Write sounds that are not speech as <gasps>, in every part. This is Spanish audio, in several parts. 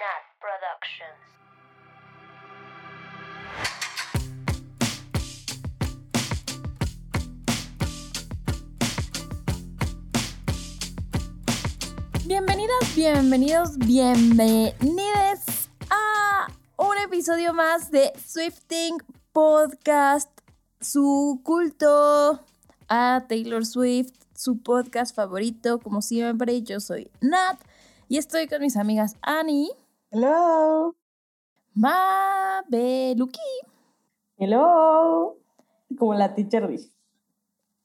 Nat Productions. Bienvenidas, bienvenidos, bienvenides a un episodio más de Swifting Podcast, su culto a Taylor Swift, su podcast favorito, como siempre. Yo soy Nat y estoy con mis amigas Annie, Hello. Mabeluki Hello. Como la teacher dice.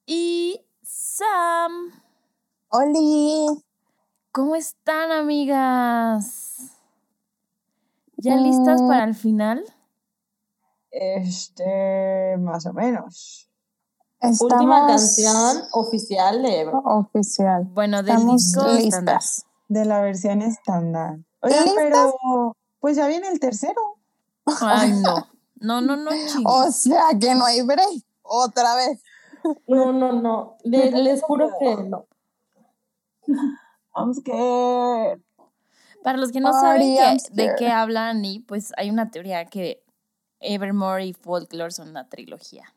y Sam. Oli. ¿Cómo están, amigas? ¿Ya listas Mm. para el final? Este, más o menos. Última canción oficial de Ebro. oficial. Bueno, del Estamos disco estándar. listas. De la versión estándar. Oigan, ¿Listas? pero pues ya viene el tercero. Ay, no. <laughs> No, no, no. O sea que no hay break. Otra vez. No, no, no. Le- les juro que no. Vamos que Para los que no Party saben que- de qué hablan, y pues hay una teoría que Evermore y Folklore son una trilogía.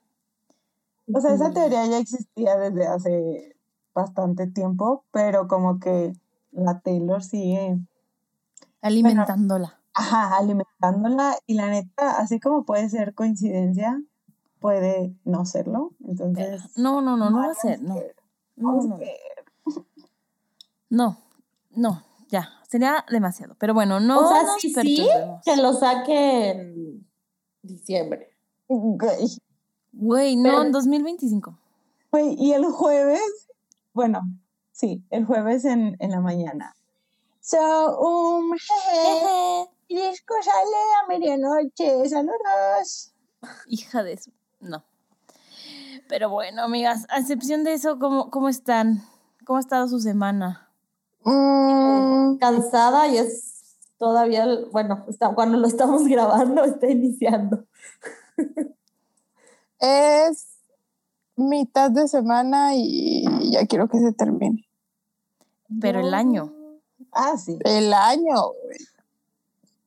O sea, esa teoría ya existía desde hace bastante tiempo, pero como que la Taylor sigue, Alimentándola. ajá, alimentándola y la neta, así como puede ser coincidencia, puede no serlo. Entonces, No, no, no, no va a ser, no. No, no, no, no, ya, sería demasiado. Pero bueno, no o sea, nos sí, que lo saque en diciembre. Güey. Güey, no, Pero- en 2025. Güey, y el jueves, bueno, sí, el jueves en, en la mañana. So, um, jeje, y disco sale a medianoche, saludos. Hija de su... No. Pero bueno, amigas, a excepción de eso, ¿cómo, cómo están? ¿Cómo ha estado su semana? Mm, Cansada y es todavía, el- bueno, está, cuando lo estamos <laughs> grabando está iniciando. es mitad de semana y ya quiero que se termine. Pero el año. Ah, sí. El año, güey.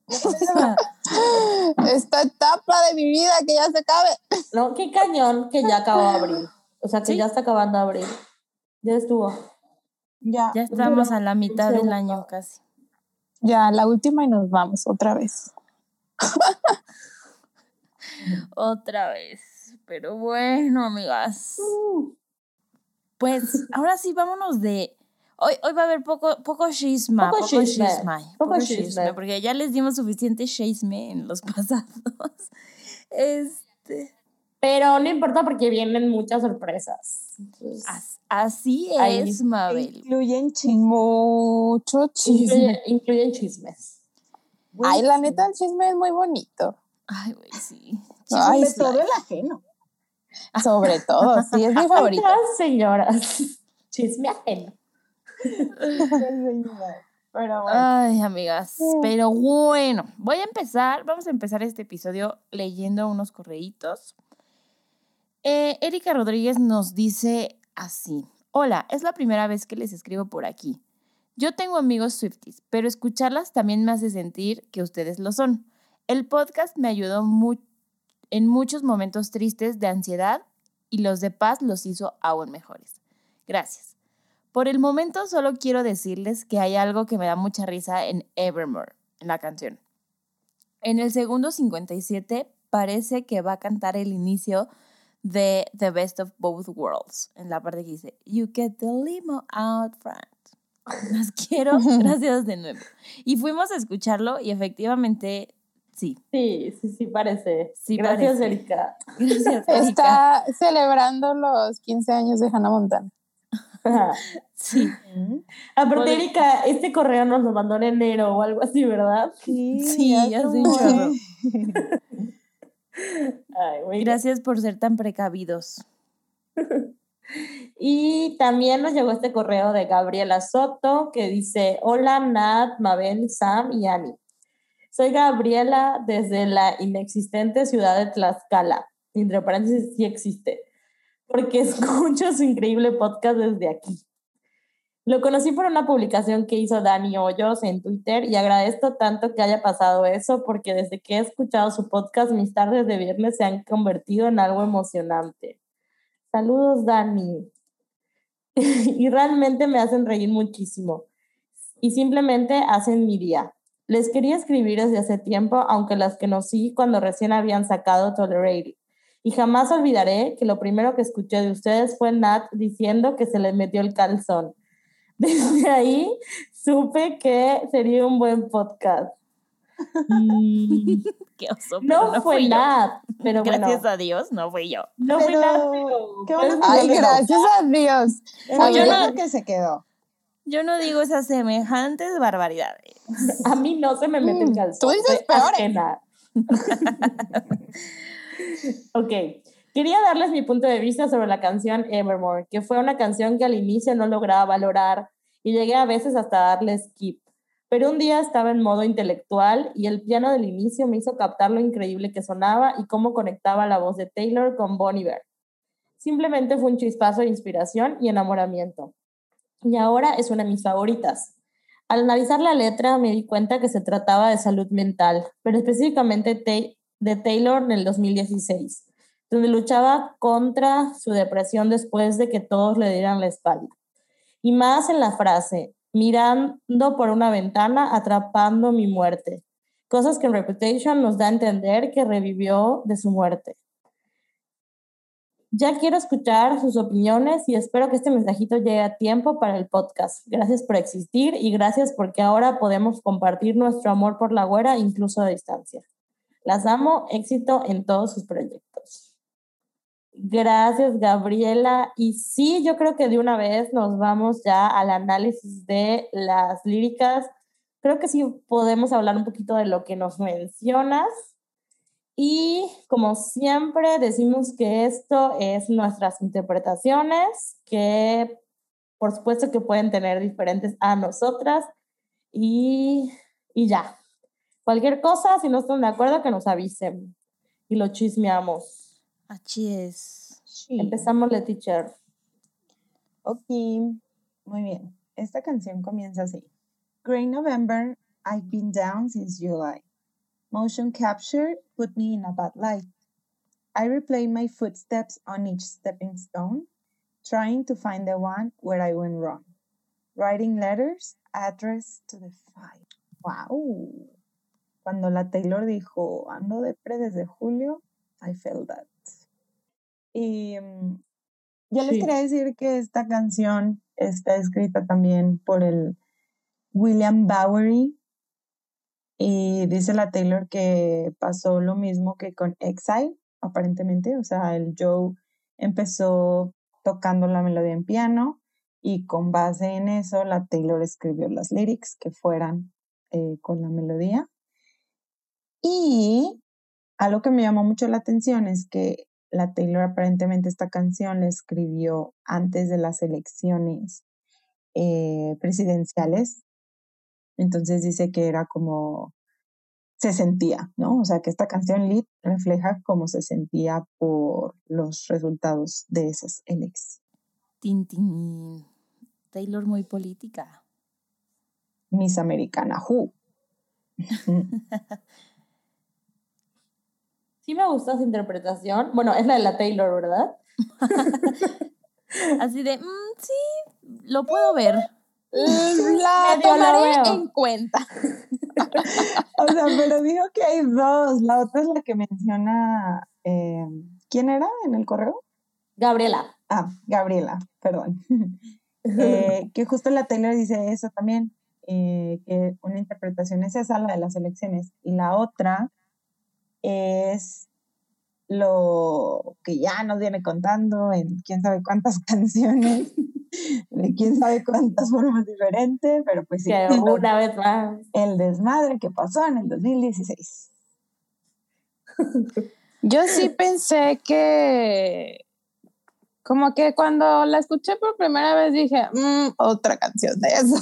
<laughs> Esta etapa de mi vida que ya se acabe. No, qué cañón que ya acabó abril. O sea, que Sí. ya está acabando abril. Ya estuvo. Ya. Ya estamos a la mitad del año casi. Ya, la última y nos vamos otra vez. <laughs> Otra vez. Pero bueno, amigas. Pues ahora sí, vámonos de. Hoy, hoy va a haber poco, poco chisma. Poco Poco, chisme, chisme. poco Poco chisme. chisme. Porque ya les dimos suficiente chisme en los <laughs> pasados. Este. Pero no importa porque vienen muchas sorpresas. Entonces, Así Ahí. es, Mabel. Incluyen chisme. Mucho chisme. incluye- incluyen chismes. Ay, la neta, el chisme es muy bonito. Ay, güey, sí. Ay, Chismes todo el ajeno. Sobre todo, sí, es mi <laughs> favorito. Otras señoras. Chisme ajeno. Pero bueno. Ay, amigas. Pero bueno, voy a empezar. Vamos a empezar este episodio leyendo unos correitos. Eh, Erika Rodríguez nos dice así. Hola, es la primera vez que les escribo por aquí. Yo tengo amigos Swifties, pero escucharlas también me hace sentir que ustedes lo son. El podcast me ayudó mu- en muchos momentos tristes de ansiedad y los de paz los hizo aún mejores. Gracias. Por el momento solo quiero decirles que hay algo que me da mucha risa en Evermore, en la canción. En el segundo 57 parece que va a cantar el inicio de The Best of Both Worlds, en la parte que dice, You get the limo out front. Las <laughs> quiero, gracias de nuevo. Y fuimos a escucharlo y efectivamente, sí, Sí, sí, sí, parece. Sí Gracias, parece. Erika. gracias. Erika. Está celebrando los 15 años de Hannah Montana. <laughs> Sí, Aparte, Erika, este correo nos lo mandó en enero o algo así, ¿verdad? sí, un chorro. <laughs> Ay. Gracias por ser tan precavidos. <laughs> Y también nos llegó este correo de Gabriela Soto que dice, hola Nat, Mabel, Sam y Ani. Soy Gabriela desde la inexistente ciudad de Tlaxcala. Entre paréntesis, sí existe. Porque <laughs> escucho su increíble podcast desde aquí. Lo conocí por una publicación que hizo Dani Hoyos en Twitter y agradezco tanto que haya pasado eso porque desde que he escuchado su podcast mis tardes de viernes se han convertido en algo emocionante. Saludos Dani. <laughs> y realmente me hacen reír muchísimo y simplemente hacen mi día. Les quería escribir desde hace tiempo, aunque las conocí cuando recién habían sacado Tolerated. Y jamás olvidaré que lo primero que escuché de ustedes fue Nat diciendo que se le metió el calzón. <laughs> Desde ahí supe que sería un buen podcast. Mm, <laughs> Qué oso, no, no fue fui yo. Nat, pero bueno, Gracias a Dios, no fui yo. no fue Pero, Nat, pero- qué bueno que Ay, gracias a Dios. Oye, yo no- que se quedó. Yo no digo esas semejantes barbaridades. <laughs> A mí no se me mete el Mm, calzón. tú dices peores. ajena. Ok. Quería darles mi punto de vista sobre la canción Evermore, que fue una canción que al inicio no lograba valorar y llegué a veces hasta darle skip. Pero un día estaba en modo intelectual y el piano del inicio me hizo captar lo increíble que sonaba y cómo conectaba la voz de Taylor con Bon Iver. Simplemente fue un chispazo de inspiración y enamoramiento. Y ahora es una de mis favoritas. Al analizar la letra me di cuenta que se trataba de salud mental, pero específicamente te- de Taylor en el 2016, donde luchaba contra su depresión después de que todos le dieran la espalda. Y más en la frase, mirando por una ventana, atrapando mi muerte. Cosas que en Reputation nos da a entender que revivió de su muerte. Ya quiero escuchar sus opiniones y espero que este mensajito llegue a tiempo para el podcast. Gracias por existir y gracias porque ahora podemos compartir nuestro amor por la güera incluso a distancia. Las amo, éxito en todos sus proyectos. Gracias, Gabriela. Y sí, yo creo que de una vez nos vamos ya al análisis de las líricas. Creo que sí podemos hablar un poquito de lo que nos mencionas. Y como siempre decimos que esto es nuestras interpretaciones, que por supuesto que pueden tener diferentes a nosotras y, y ya. Cualquier cosa, si no están de acuerdo, que nos avisen y lo chismeamos. Así es. Sí. Empezamos, la teacher. Ok, muy bien. Esta canción comienza así. Grey November, I've been down since July. Motion capture put me in a bad light. I replay my footsteps on each stepping stone, trying to find the one where I went wrong. Writing letters addressed to the fire. Wow. Cuando la Taylor dijo, ando depre desde julio, I felt that. Y mm, yo les Sí. quería decir que esta canción está escrita también por el William Bowery y dice la Taylor que pasó lo mismo que con Exile, aparentemente, o sea, el Joe empezó tocando la melodía en piano y con base en eso la Taylor escribió las lyrics que fueran eh, con la melodía. Y algo que me llamó mucho la atención es que la Taylor aparentemente esta canción la escribió antes de las elecciones eh, presidenciales. Entonces dice que era como se sentía, ¿no? O sea, que esta canción Lit refleja cómo se sentía por los resultados de esas elecciones. Tin, tin. Taylor muy política. Miss Americana, who? <laughs> Sí me gusta esa interpretación. Bueno, es la de la Taylor, ¿verdad? <laughs> Así de, "Mm, sí, lo puedo ver. La <laughs> la tomaré en cuenta. <laughs> O sea, pero dijo que hay dos. La otra es la que menciona. eh, ¿Quién era en el correo? Gabriela. Ah, Gabriela, perdón. Eh, que justo la Taylor dice eso también, eh, que una interpretación es esa, la de las elecciones, y la otra es lo que ya nos viene contando en quién sabe cuántas <laughs> canciones, de quién sabe cuántas formas diferentes, pero pues sí, que una vez más. el desmadre que pasó en el 2016. Yo sí pensé que, como que cuando la escuché por primera vez dije, "Mm, otra canción de eso.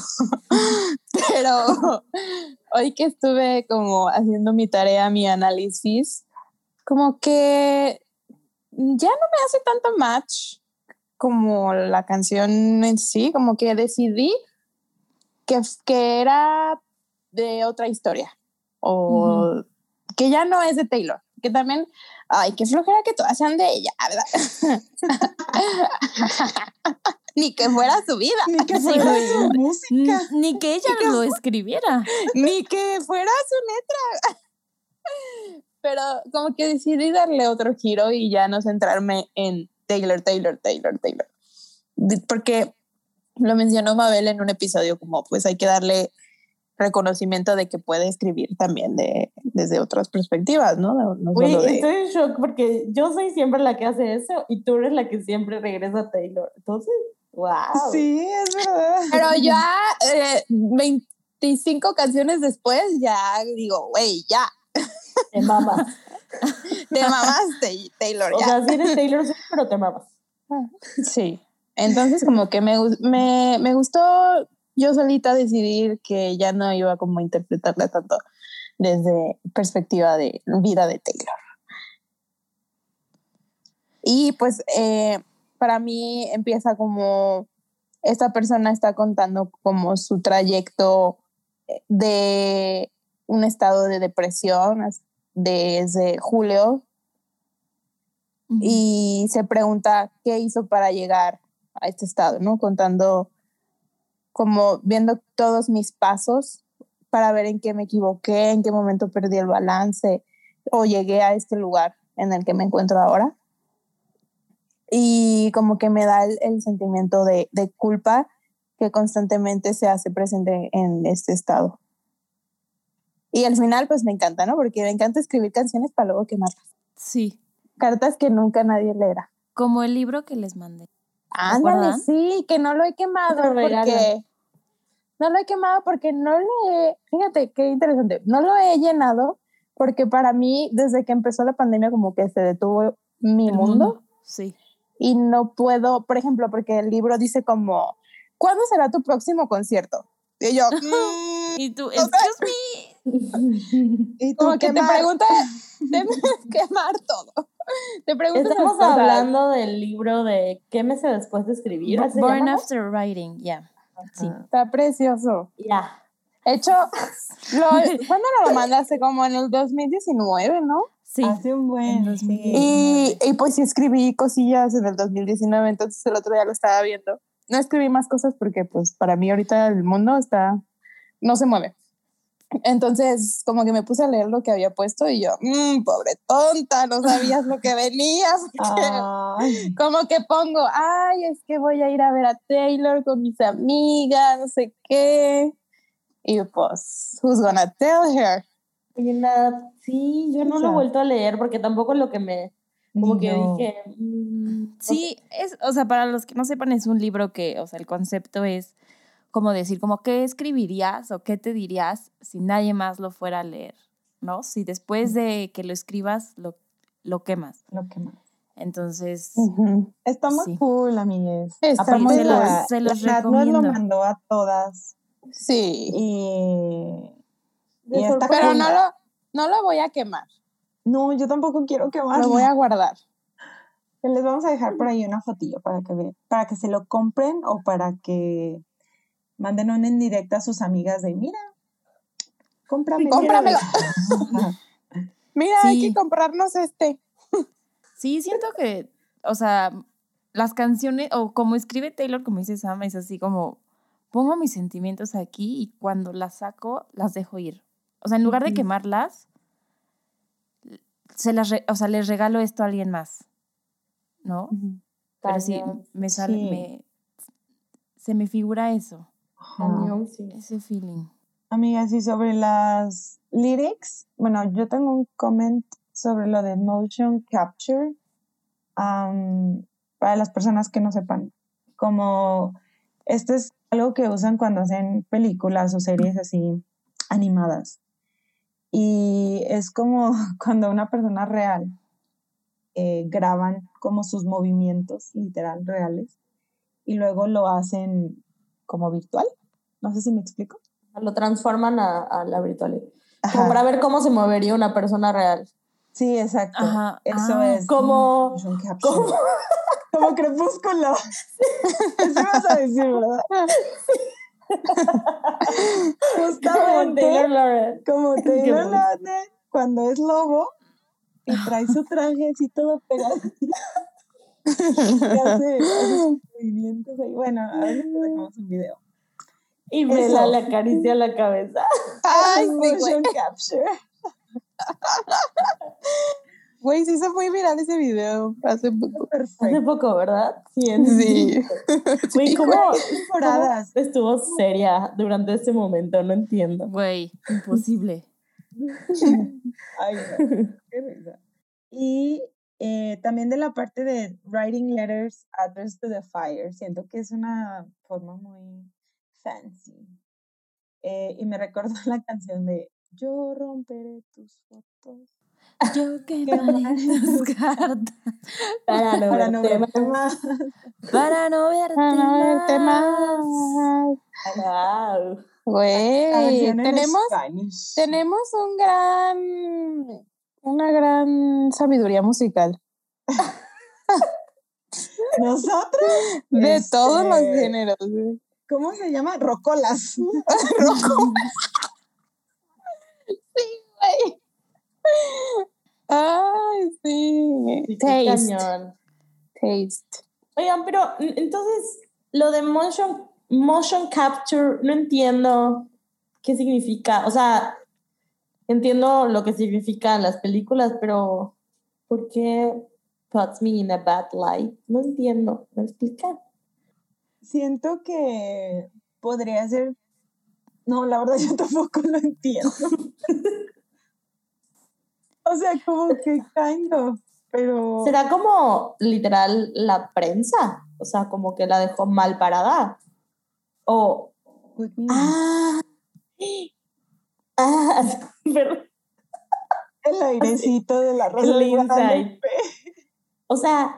<laughs> Pero hoy que estuve como haciendo mi tarea, mi análisis, como que ya no me hace tanto match como la canción en sí, como que decidí que, que era de otra historia o que ya no es de Taylor, que también, ay, qué flojera que todas sean de ella, ¿verdad? <laughs> Ni que fuera su vida. Ni que <laughs> fuera su música. Ni que ella lo escribiera. Ni que fuera su letra. <laughs> Pero como que decidí darle otro giro y ya no centrarme en Taylor, Taylor, Taylor, Taylor. Porque lo mencionó Mabel en un episodio como pues hay que darle reconocimiento de que puede escribir también de, desde otras perspectivas, ¿no? No, solo de- estoy en shock porque yo soy siempre la que hace eso y tú eres la que siempre regresa a Taylor. Entonces, wow. Sí, es verdad. Pero ya eh, 25 canciones después ya digo, güey, ya, Te mamas. <laughs> te mamaste, Taylor, O ya. sea, sí eres Taylor pero te mamas. Sí. Entonces como que me, me, me gustó yo solita decidir que ya no iba como a interpretarla tanto desde perspectiva de vida de Taylor. Y pues eh, para mí empieza como esta persona está contando como su trayecto eh, de un estado de depresión desde julio y se pregunta qué hizo para llegar a este estado, ¿no? Contando, como viendo todos mis pasos para ver en qué me equivoqué, en qué momento perdí el balance o llegué a este lugar en el que me encuentro ahora. Y como que me da el, el sentimiento de, de culpa que constantemente se hace presente en este estado. Y al final, pues me encanta, ¿no? Porque me encanta escribir canciones para luego quemarlas Sí, cartas que nunca nadie leerá. como el libro que les mandé. Ándale, sí, que no lo he quemado porque no lo he quemado porque no lo he, fíjate qué interesante, no lo he llenado porque para mí desde que empezó la pandemia como que se detuvo mi mundo, Sí. y no puedo, por ejemplo, porque el libro dice como, ¿cuándo será tu próximo concierto? Y yo, <laughs> "Mm", Y tú, sea, excuse me. <laughs> Y tú como que te quemar. pregunta, <laughs> debes quemar todo. Te preguntas Estamos hablando del libro de ¿Qué meses después de escribir? ¿Así se Born? After Writing, ya. Sí. Está precioso. Ya. Hecho, <laughs> lo, ¿cuándo lo mandaste? Como en el 2019, ¿no? Sí. Hace un buen. En 2000. sí. Y, y pues sí escribí cosillas en el 2019, entonces el otro día lo estaba viendo. No escribí más cosas porque pues para mí ahorita el mundo está, no se mueve. Entonces como que me puse a leer lo que había puesto y yo, "Mm, pobre tonta, no sabías lo que venías. <laughs> Como que pongo, ay, es que voy a ir a ver a Taylor con mis amigas, no sé qué. Y pues, who's gonna tell her? Oye, nada, sí, yo no lo he vuelto a leer porque tampoco es lo que me, como ni que yo. dije, mm, no Sí, es, o sea, para los que no sepan, es un libro que, o sea, el concepto es como decir, como, ¿qué escribirías o qué te dirías si nadie más lo fuera a leer? ¿No? Si después de que lo escribas, lo, lo quemas. Lo que más. Entonces, Ujú. Está muy Sí. cool, amigues. Está Aparte, muy se cool. los, se los la lo mandó a todas. Sí. Y, está. Pero cool. no lo, no lo voy a quemar, No, yo tampoco quiero quemarlo. lo voy a guardar. Les vamos a dejar por ahí una fotillo para que ve- para que se lo compren o para que manden una en directa a sus amigas de mira, cómprame. Cómpramelo. <laughs> Ajá. Mira, hay que comprarnos este. Sí, siento que, o sea, las canciones, o como escribe Taylor, como dice Sam, es así como, pongo mis sentimientos aquí y cuando las saco, las dejo ir. O sea, en lugar de quemarlas, se las, re- o sea, les regalo esto a alguien más, ¿no? Pero sí, me sale, Sí. me, se me figura eso, Ajá. cañón, sí. ese feeling. Amigas, y sobre las lyrics, bueno, yo tengo un comment sobre lo de motion capture. para las personas que no sepan, como esto es algo que usan cuando hacen películas o series así animadas. Y es como <laughs> cuando una persona real eh, graban como sus movimientos literal reales y luego lo hacen como virtual. No sé si me explico. Lo transforman a, a la virtualidad. Como para ver cómo se movería una persona real. Sí, exacto. Ajá, Eso ah, es. Como, como, Como crepúsculo. <laughs> <laughs> Eso vas a decir, ¿verdad? <laughs> Como Justamente Taylor Lautner. como Taylor. Lautner cuando es lobo y trae su traje así todo pegado. Hace, hace <laughs> movimientos ahí. Bueno, a ver si sacamos un video. Y Bella Eso. le acaricia la cabeza. <laughs> Ay, sí, motion capture. <laughs> Güey, se hizo muy viral ese video hace poco. Hace Perfecto. poco, ¿verdad? Sí. Sí. Güey, Sí, ¿cómo, cómo estuvo seria durante ese momento? No entiendo. Güey, imposible. Ay, no, qué risa. Y eh, también de la parte de writing letters, address to the fire. Siento que es una forma muy fancy. Eh, y me recordó <laughs> la canción de Yo romperé tus fotos Yo <laughs> quemaré tus cartas <laughs> Para no, para no verte más. para no verte, Verte más. Güey, tenemos, tenemos un gran, una gran sabiduría musical. <laughs> Nosotros, De todos los Este, géneros. güey. ¿cómo se llama? Rocolas. <laughs> Ay, sí. Sí, qué Taste. cañón. Taste. Oigan, pero entonces lo de motion, motion capture, no entiendo qué significa. O sea, entiendo lo que significan las películas, pero ¿por qué puts me in a bad light? No entiendo. ¿Me explica? Siento que podría ser. No, la verdad yo tampoco lo entiendo. <laughs> o sea, como que kind of, pero. ¿Será como literal la prensa? O sea, como que la dejó mal parada. O. Ah. Ah, <laughs> perdón. el airecito de la rosa El insight. O sea,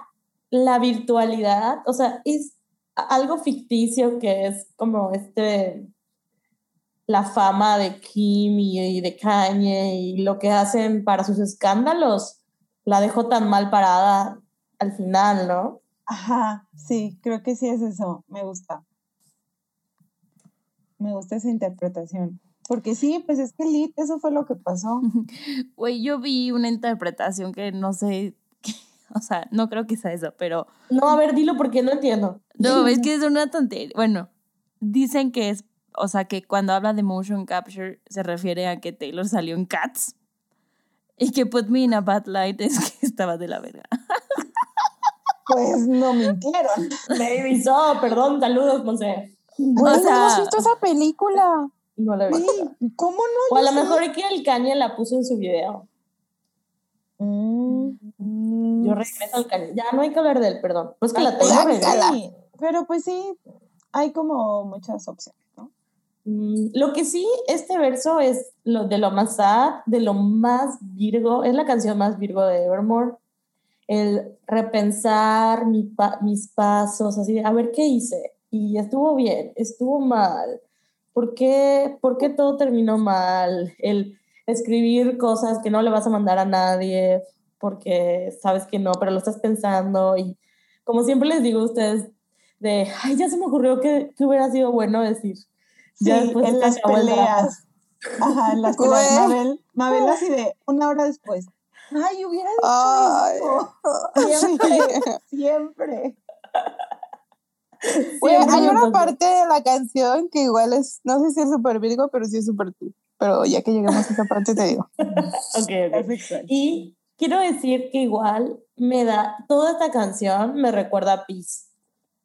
la virtualidad, o sea, es algo ficticio que es como este, la fama de Kim y, y de Kanye y lo que hacen para sus escándalos, la dejó tan mal parada al final, ¿no? Ajá, sí, creo que sí es eso. Me gusta. Me gusta esa interpretación. Porque sí, pues es que Lit, eso fue lo que pasó. Güey, yo vi una interpretación que no sé, <laughs> o sea, no creo que sea eso, pero No, a ver, dilo porque no entiendo. no, es que es una tontería. Bueno, dicen que es, o sea, que cuando habla de motion capture se refiere a que Taylor salió en Cats y que Put Me in a Bad Light es que <laughs> estaba de la verga. Pues no mintieron. Maybe so, perdón, saludos, Monse. Güey, sea- ¿no has visto esa película? No la vi. Sí, ¿Cómo no? O a lo mejor que el Kanye la puso en su video. Mm, Yo regreso al Kanye. Ya no hay que hablar de él, perdón. Pues que la regresa. sí, pero pues sí, hay como muchas opciones, ¿no? Mm, Lo que sí, este verso es lo de lo más sad, de lo más Virgo, es la canción más Virgo de Evermore. El repensar mi pa- mis pasos, así, de, a ver qué hice. Y estuvo bien, estuvo mal. ¿Por qué, ¿Por qué todo terminó mal? El escribir cosas que no le vas a mandar a nadie porque sabes que no, pero lo estás pensando. Y como siempre les digo a ustedes, de, ay, ya se me ocurrió que, que hubiera sido bueno decir. Sí, Ya después en las peleas. Ajá, en las peleas. Mabel, Mabel así de una hora después. Ay, hubiera dicho Ay. eso. <laughs> Siempre, siempre. <laughs> Hay una parte de la canción que igual es, no sé si es súper virgo, pero sí es súper tú. Pero ya que lleguemos a esa parte te digo. <laughs> Ok. Perfecto. Y quiero decir que igual me da, toda esta canción me recuerda a Peace,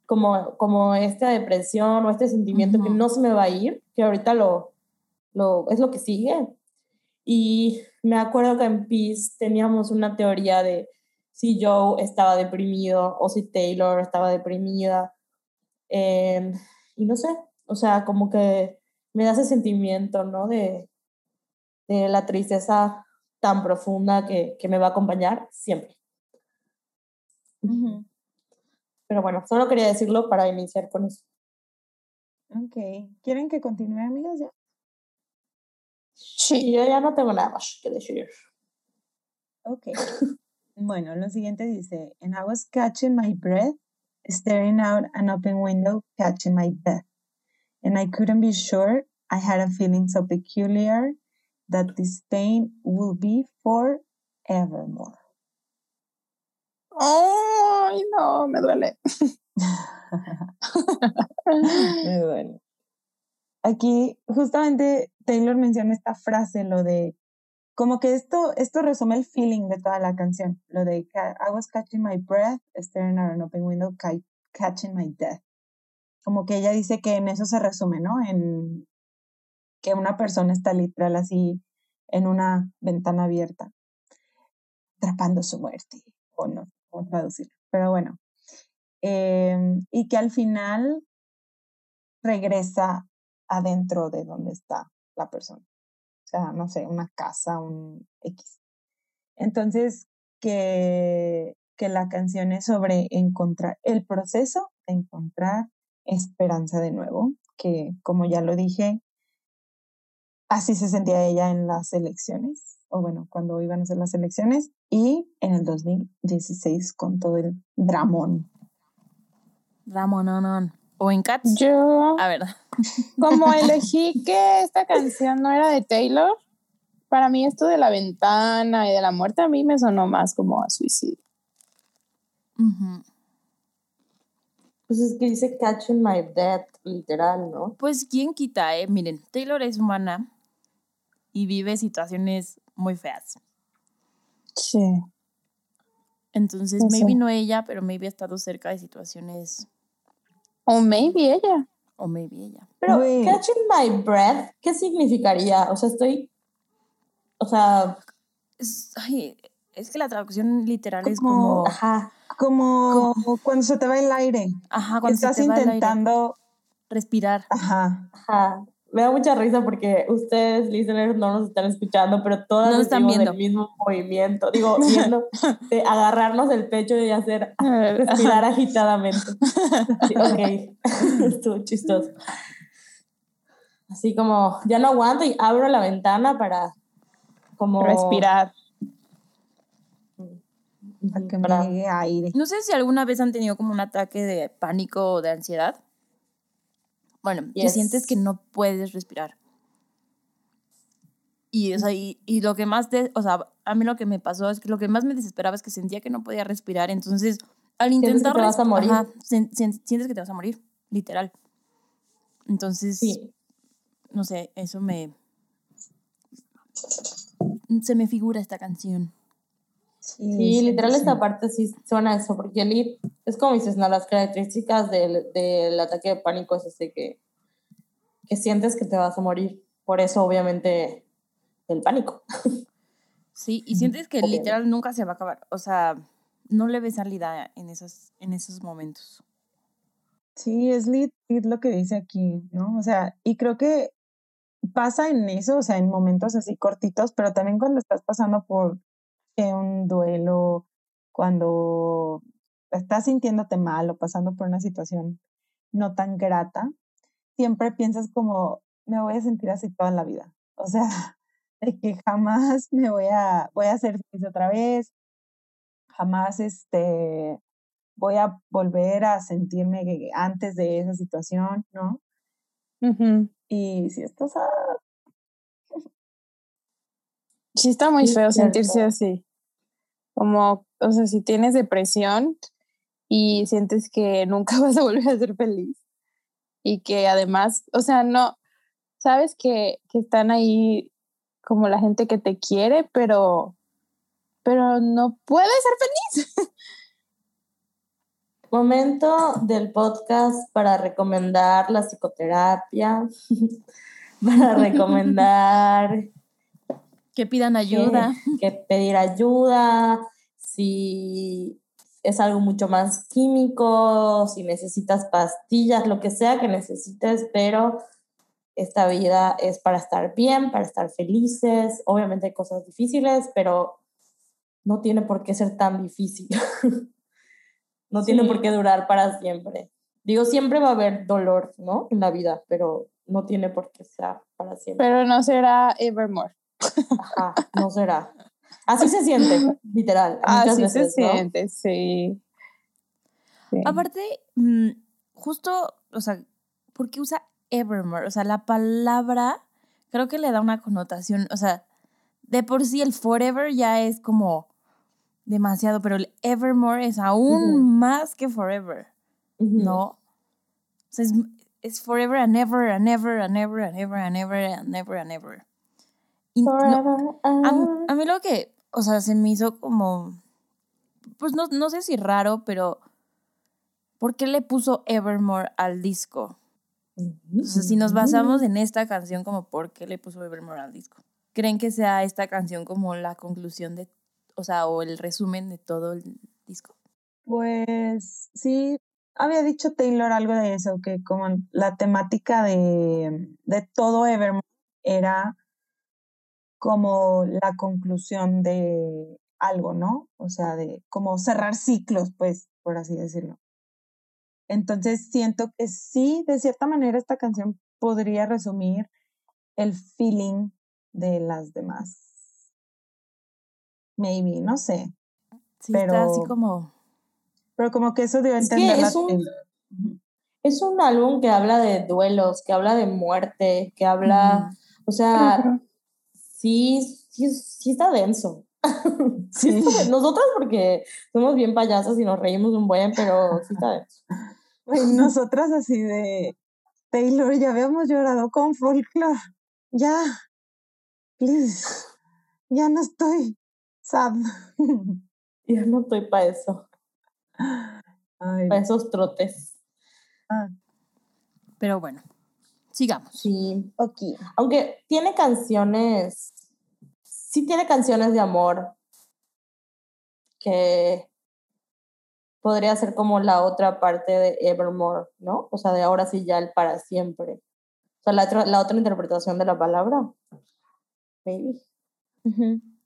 como, como esta depresión o este sentimiento que Ujú. no se me va a ir, que ahorita lo, lo, es lo que sigue. Y me acuerdo que en Peace teníamos una teoría de si Joe estaba deprimido o si Taylor estaba deprimida. Em, y no sé, o sea, como que me da ese sentimiento, ¿no? De, de la tristeza tan profunda que, que me va a acompañar siempre. Ujú. Pero bueno, solo quería decirlo para iniciar con eso. Ok. ¿Quieren que continúe, amigas? Ya. Y yo ya no tengo nada más que decir. Ok. Bueno, lo siguiente dice, and I was catching my breath, staring out an open window, catching my breath. And I couldn't be sure. I had a feeling so peculiar that this pain will be forevermore. Ay, no, me duele. <laughs> Me duele. Aquí justamente Taylor menciona esta frase, lo de como que esto, esto resume el feeling de toda la canción, lo de I was catching my breath, staring at an open window, ca- catching my death. Como que ella dice que en eso se resume, ¿no? En que una persona está literal así en una ventana abierta, atrapando su muerte, o no, cómo traducirlo. Pero bueno, Em, y que al final regresa adentro de donde está la persona. O sea, no sé, una casa, un X. Entonces, que, que la canción es sobre encontrar el proceso de encontrar esperanza de nuevo, que como ya lo dije, así se sentía ella en las elecciones, o bueno, cuando iban a hacer las elecciones, y en el 2016 con todo el dramón. Ramononon. O en Cats. Yo, A ver. <laughs> como elegí que esta canción no era de Taylor, para mí esto de la ventana y de la muerte a mí me sonó más como a suicidio. Ujú. Pues es que dice catching my death, literal, ¿no? Pues quién quita, eh. Miren, Taylor es humana y vive situaciones muy feas. Sí. Entonces, maybe no ella, pero maybe ha estado cerca de situaciones, O maybe ella. o maybe ella. Pero catching my breath, ¿qué significaría? O sea, estoy. O sea, Es, ay, es que la traducción literal es Como- como, ajá. Como cuando se te va el aire. ajá, cuando se estás te va el aire, intentando, respirar. ajá, Ajá. Me da mucha risa porque ustedes, listeners, no nos están escuchando, pero todas No nos están viendo. el mismo movimiento. Digo, <laughs> viendo, de agarrarnos el pecho y hacer respirar agitadamente. Sí, <laughs> ok, <laughs> estuvo chistoso. Así como, ya no aguanto y abro la ventana para como Respirar. para que me Para- llegue aire. No sé si alguna vez han tenido como un ataque de pánico o de ansiedad. Bueno, que Yes. sientes que no puedes respirar. Y, o sea, y, y lo que más te, o sea, a mí lo que me pasó es que lo que más me desesperaba es que sentía que no podía respirar. Entonces, al Sientes que intentar te vas a morir. ajá, sientes que te vas a morir, literal. Entonces, Sí, no sé, eso me se me figura esta canción. Sí, literal sí. esta parte sí suena eso, porque el es como dices, no, las características del, del ataque de pánico es este que, que sientes que te vas a morir. Por eso, obviamente, el pánico. Sí, y sientes que Obviamente. literal nunca se va a acabar. O sea, no le ves salida en esos, en esos momentos. Sí, es lit, lit lo que dice aquí, ¿no? O sea, y creo que pasa en eso, o sea, en momentos así cortitos, pero también cuando estás pasando por eh, un duelo, cuando estás sintiéndote mal o pasando por una situación no tan grata, siempre piensas como, me voy a sentir así toda la vida. O sea, <laughs> de que jamás <laughs> me voy a, voy a ser feliz otra vez, jamás este, voy a volver a sentirme que- antes de esa situación, ¿no? Y si estás a... Sí, está muy feo es sentirse así. Como, o sea, si tienes depresión y sientes que nunca <laughs> vas a volver a ser feliz y que además, o sea, no, sabes que, que están ahí como la gente que te quiere, pero, pero no puedes ser feliz. <laughs> Momento del podcast para recomendar la psicoterapia, <laughs> para recomendar Que pidan ayuda. que, que pedir ayuda, si es algo mucho más químico, si necesitas pastillas, lo que sea que necesites, pero esta vida es para estar bien, para estar felices. Obviamente hay cosas difíciles, pero no tiene por qué ser tan difícil. <laughs> no tiene Sí. por qué durar para siempre. Digo, siempre va a haber dolor, ¿no? En la vida, pero no tiene por qué ser para siempre. Pero no será Evermore. Ajá, no será. Así se siente, literal. <laughs> muchas Así veces, se ¿no? siente, sí. Sí. Aparte, mm, justo, o sea, ¿por qué usa Evermore? O sea, la palabra creo que le da una connotación, o sea, de por sí el forever ya es como demasiado, pero el Evermore es aún más que forever. ¿no? O sea, es, es forever and ever and ever and ever and ever and ever and ever and ever. No- a, mí- and- a mí lo que, o sea, se me hizo como, pues no, no sé si raro, pero ¿por qué le puso Evermore al disco? O sea, si nos basamos en esta canción, como ¿por qué le puso Evermore al disco? ¿Creen que sea esta canción como la conclusión de, o sea, o el resumen de todo el disco? Pues sí, había dicho Taylor algo de eso, que como la temática de, de todo Evermore era como la conclusión de algo, ¿no? O sea, de como cerrar ciclos, pues, por así decirlo. Entonces siento que sí, de cierta manera, esta canción podría resumir el feeling de las demás. Maybe, no sé. Sí, está así Pero- como... Pero como que eso dio a Es que entender es un-. Es un álbum que habla de duelos, que habla de muerte, que habla, o sea, sí, sí, sí está denso. Sí <laughs> Sí. está den- Nosotras porque somos bien payasas y nos reímos un buen, pero sí está denso. Güey, nosotras así de Taylor, ya habíamos llorado con folklore. Ya, please, ya no estoy sad. <laughs> Yo no estoy para eso, para esos trotes. ah, Pero bueno, sigamos. Sí. ok. Aunque tiene canciones, sí tiene canciones de amor que podría ser como la otra parte de Evermore, ¿no? O sea, de ahora sí ya el para siempre. O sea, la otra, la otra interpretación de la palabra. Maybe.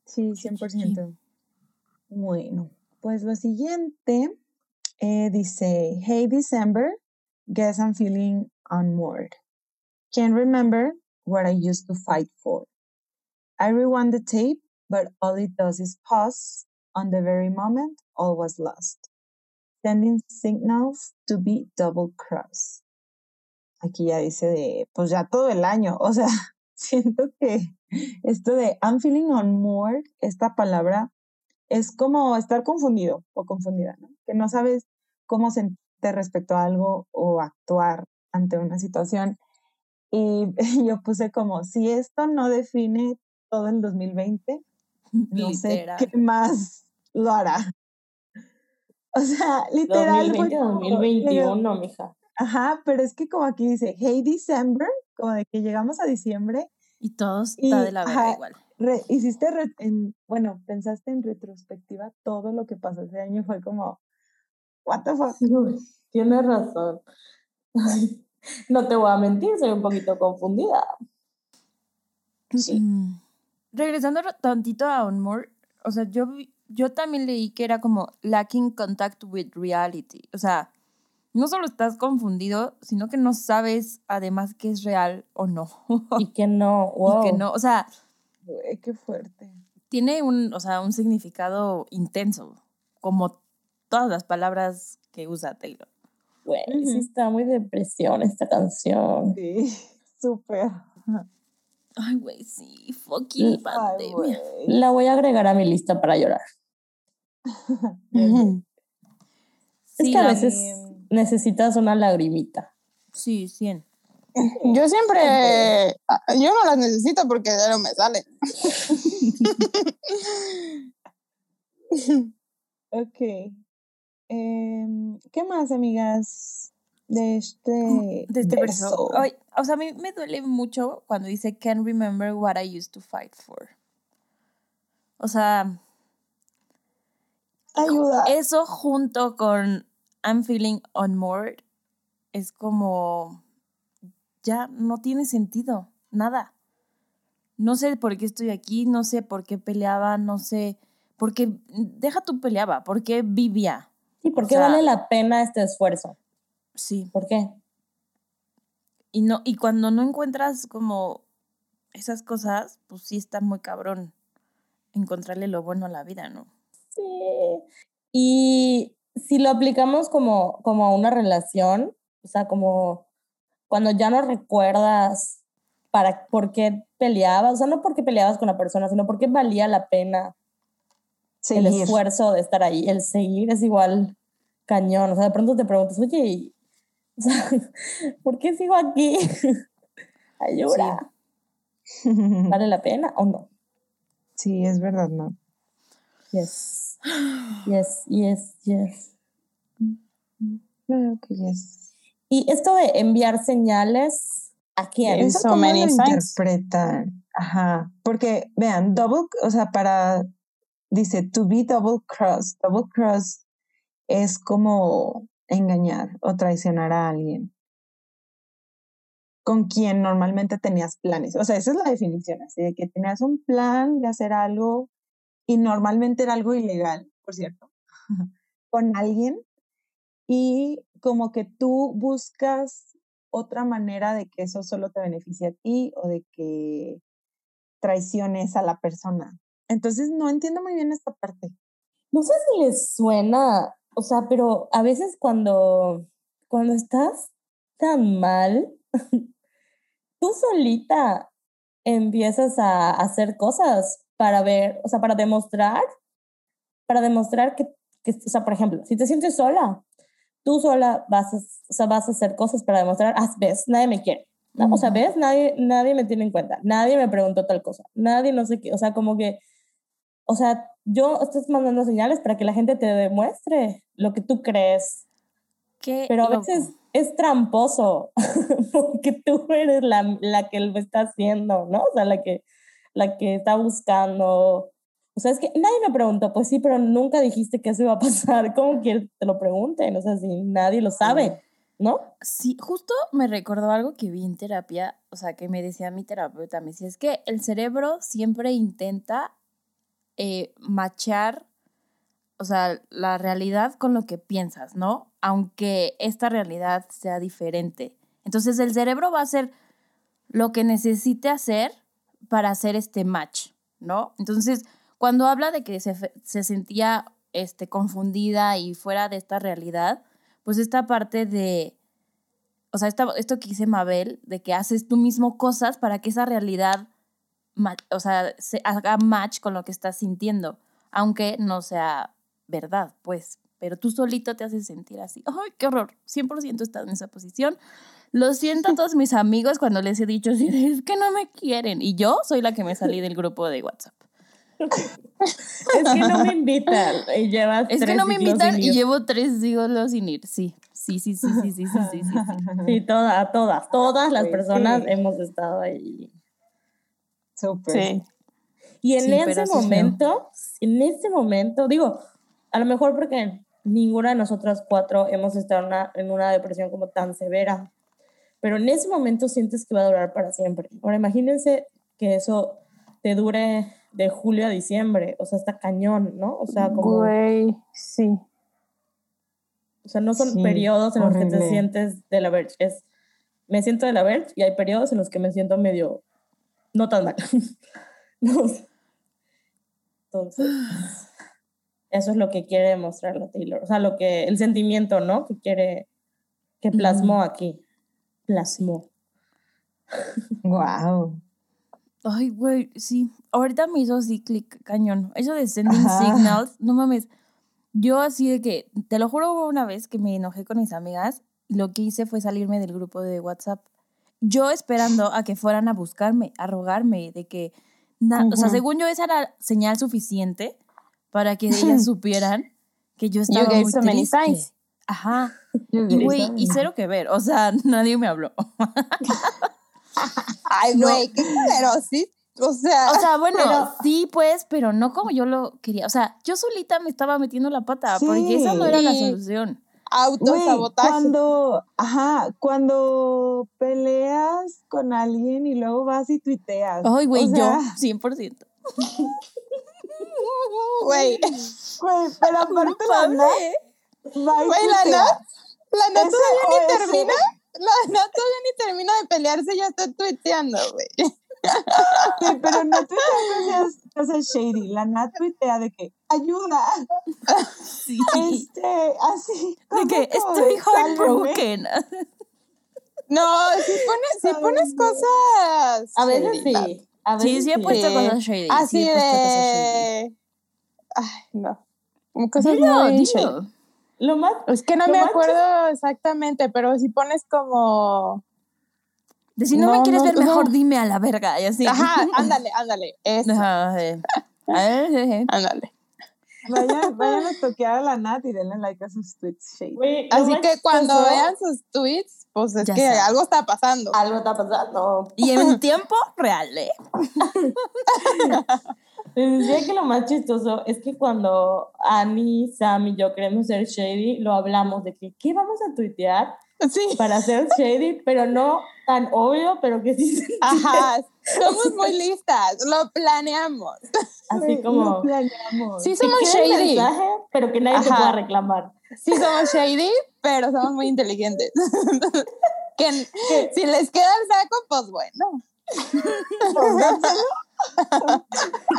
Sí, 100%. Bueno, pues lo siguiente eh, dice, Hey December, guess I'm feeling unmoored. Can't remember what I used to fight for. I rewound the tape, but all it does is pause. On the very moment, all was lost. Sending signals to be double cross. Aquí ya dice de, pues ya todo el año. <laughs> O sea, siento que esto de I'm feeling unmoored, esta palabra es como estar confundido o confundida, ¿no? Que no sabes cómo sentirte respecto a algo o actuar ante una situación. <laughs> Y yo puse como, si esto no define todo el 2020, no sé Literal. qué más lo hará. <laughs> O sea, literal. fue 2020, como- 2021, mija. Ajá, pero es que como aquí dice, hey December, como de que llegamos a diciembre, Y todo está Y, de la verga igual. re- hiciste, re- en, bueno, pensaste en retrospectiva, todo lo que pasó ese año fue como, what the fuck. Sí, Tienes razón. <laughs> Ay, No te voy a mentir, soy un poquito confundida. Sí. Mm. Regresando tantito a Unmore, o sea, yo, yo también leí que era como lacking contact with reality. O sea, no solo estás confundido, sino que no sabes además que es real o no. <laughs> Y que no, wow. Y que no, o sea, Güey, qué fuerte. tiene un, o sea, un significado intenso, como todas las palabras que usa Taylor. Güey, sí está muy depresión esta canción. Sí, <laughs> súper. Ay, güey, sí, fucking Ay, pandemia. La voy a agregar a mi lista para llorar. <laughs> Sí, es que a veces necesitas una lagrimita. Sí, 100. <laughs> Yo siempre, ah, yo no las necesito porque ya no me salen. Ok. Em, ¿Qué más, amigas? De este, de este verso. verso? Ay, o sea, a mí me duele mucho cuando dice can't remember what I used to fight for. O sea, Ayuda. eso junto con I'm feeling unmoored es como ya no tiene sentido, nada. No sé por qué estoy aquí, no sé por qué peleaba, no sé por qué deja tu peleaba, por qué vivía. ¿Y por O qué sea- vale la pena este esfuerzo? Sí. ¿Por qué? Y no, y cuando no encuentras como esas cosas, pues sí está muy cabrón. encontrarle lo bueno a la vida, ¿no? Sí. Y si lo aplicamos como, como a una relación, o sea, como cuando ya no recuerdas para por qué peleabas, o sea, no porque peleabas con la persona, sino porque valía la pena el esfuerzo de estar ahí, el seguir es igual cañón, o sea, de pronto te preguntas, oye, o sea, <laughs> ¿por qué sigo aquí? <laughs> Ayuda, ¿vale la pena o no? Sí, es verdad, ¿no? Yes, yes, yes, yes. Creo que yes. Y esto de enviar señales, ¿a quién? ¿Eso So cómo many lo interpretan? Ajá, porque vean, double, o sea, para, dice, to be double cross. Double cross es como engañar o traicionar a alguien con quien normalmente tenías planes. O sea, esa es la definición, así de que tenías un plan de hacer algo y normalmente era algo ilegal, por cierto, <laughs> con alguien y como que tú buscas otra manera de que eso solo te beneficie a ti o de que traiciones a la persona. Entonces no entiendo muy bien esta parte. No sé si les suena, o sea, pero a veces cuando, cuando estás tan mal, <laughs> tú solita empiezas a hacer cosas para ver, o sea, para demostrar, para demostrar que, que o sea, por ejemplo, si te sientes sola, tú sola vas a, o sea, vas a hacer cosas para demostrar, ah, ves, nadie me quiere. ¿no? O sea, ves, nadie, nadie me tiene en cuenta, nadie me preguntó tal cosa, nadie no sé qué, o sea, como que, o sea, yo estás mandando señales para que la gente te demuestre lo que tú crees, Qué pero a loco. veces es tramposo, <laughs> porque tú eres la, la que lo está haciendo, ¿no? O sea, la que, la que está buscando. O sea, es que nadie me preguntó, pues sí, pero nunca dijiste que eso iba a pasar. <laughs> ¿Cómo quieres que te lo pregunten? O sea, si nadie lo sabe, ¿no? Sí, justo me recordó algo que vi en terapia, o sea, que me decía mi terapeuta, me decía, es que el cerebro siempre intenta eh, machar, o sea, la realidad con lo que piensas, ¿no? Aunque esta realidad sea diferente. Entonces el cerebro va a hacer lo que necesite hacer para hacer este match, ¿no? Entonces, cuando habla de que se, se sentía este, confundida y fuera de esta realidad, pues esta parte de, o sea, esta- esto que dice Mabel, de que haces tú mismo cosas para que esa realidad, o sea, se haga match con lo que estás sintiendo, aunque no sea verdad, pues. Pero tú solito te haces sentir así. ¡Ay, qué horror! 100% estás en esa posición. Lo siento a todos mis amigos cuando les he dicho, es que no me quieren. Y yo soy la que me salí del grupo de WhatsApp. es que no me invitan y llevas Es que no me invitan y llevo tres siglos sin ir, sí. Sí, sí, sí, sí, sí, sí, sí. Sí, todas, todas, todas las personas hemos estado ahí. Súper. Sí. Y en Sí, ese sí momento, en ese momento, digo, a lo mejor porque ninguna de nosotras cuatro hemos estado en una, en una depresión como tan severa, pero en ese momento sientes que va a durar para siempre. Ahora imagínense que eso te dure de julio a diciembre, o sea, está cañón, ¿no? O sea, como, Güey, sí. o sea, no son Sí, periodos en los que te horrible. sientes de la verge, es, me siento de la verge y hay periodos en los que me siento medio, no tan mal. <laughs> No. Entonces, eso es lo que quiere demostrar la Taylor. O sea, lo que, el sentimiento, ¿no? Que quiere, que plasmó aquí. Plasmó. Wow. Ay, güey, sí. Ahorita me hizo así clic cañón. Eso de sending Ajá. signals, no mames. Yo así de que, te lo juro, hubo una vez que me enojé con mis amigas y lo que hice fue salirme del grupo de WhatsApp. Yo esperando a que fueran a buscarme, a rogarme, de que, na- o sea, según yo esa era señal suficiente para que <laughs> ellas supieran que yo estaba gave muy so many triste. signs. Ajá. <laughs> You Y güey, y cero que ver, o sea, <laughs> nadie me habló. Ay, No. güey, qué culero, sí. O sea, O sea, bueno, Pero- sí, pues, pero no como yo lo quería. O sea, yo solita me estaba metiendo la pata, porque esa no Sí. era la solución. Autosabotaje. cuando, ajá, cuando peleas con alguien y luego vas y tuiteas. Ay, güey, o yo, sea, 100%. Güey, <laughs> Güey, pero aparte la Nat güey, la. Nat, la Nat todavía ni termina, la Nat todavía ni termina de pelearse y ya está tuiteando, güey. Sí, pero no tuitea cosas, cosas shady. La Nat tuitea de que ayuda. Sí. Este, así. De que estoy heartbroken. No, si pones, si pones cosas. A veces sí. A veces Sí, sí he puesto Sí. cosas shady. Así sí he puesto cosas shady. de. Ay, no. Como Cosas Dilo, muy dilo. Lo más Es que no me acuerdo exactamente, pero si pones como. De si no, me No, quieres no, ver, no. mejor dime a la verga. Y así. Ajá, <laughs> ándale, ándale. Eso, Ajá, sí. Ándale. Vayan, vayan a toquear a la Nat y denle like a sus tweets lo Así que cuando chistoso, vean sus tweets, pues es Ya que saben. algo está pasando. Algo está pasando. Y en <laughs> tiempo real, ¿eh? Les decía que lo más chistoso es que cuando Annie, Sam y yo queremos ser shady, lo hablamos de que qué vamos a tuitear Sí. para ser shady, pero no tan obvio, pero que sí Ajá, somos muy listas, lo planeamos. Así Lo como planeamos. Sí somos shady, mensaje, pero que nadie te Ajá. pueda reclamar. sí somos shady, pero somos muy inteligentes. <laughs> que, si les queda el saco, pues bueno.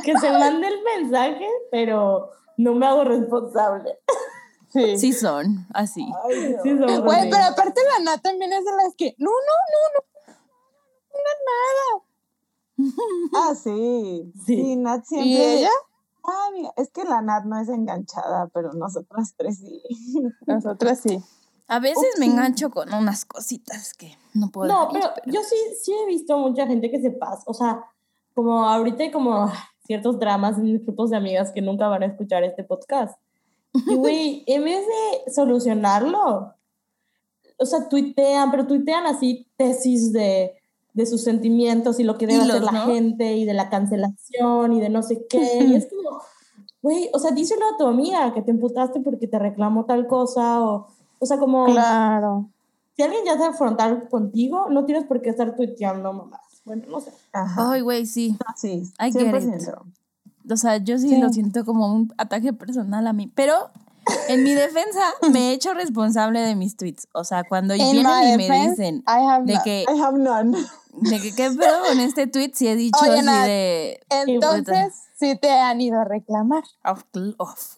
Que se mande el mensaje, pero no me hago responsable. Sí. Sí son, así. Ay. Sí, Güey, pero aparte la Nat también es de las que, no, no, no, no, no, nada. Ah, sí. Sí. Sí, Nat siempre. ¿Y ella? Ah, mira, es que la Nat no es enganchada, pero nosotras tres sí. Nosotras sí. A veces me engancho con unas cositas que no puedo No, decir, pero yo sí, sí he visto mucha gente que se pasa. O sea, como ahorita hay como ciertos dramas en mis grupos de amigas que nunca van a escuchar este podcast. Y güey, en vez de solucionarlo, o sea, tuitean, pero tuitean así tesis de, de sus sentimientos y lo que debe Hilos, hacer la ¿no? gente y de la cancelación y de no sé qué. y es como, güey, o sea, díselo a tu amiga que te emputaste porque te reclamó tal cosa o, o sea, como Claro. si alguien ya está frontal contigo, no tienes por qué estar tuiteando mamás. Bueno, no sé. Ajá. Ay, güey, sí. sí, I get it. 100%. O sea, yo sí, Sí. lo siento como un ataque personal a mí. Pero en mi defensa me he hecho responsable de mis tweets. O sea, cuando vienen y me defense, dicen I have de que, I have none. de que qué pedo con este tweet, sí he dicho Oye, así de... Entonces, sí te han ido a reclamar. Of, of,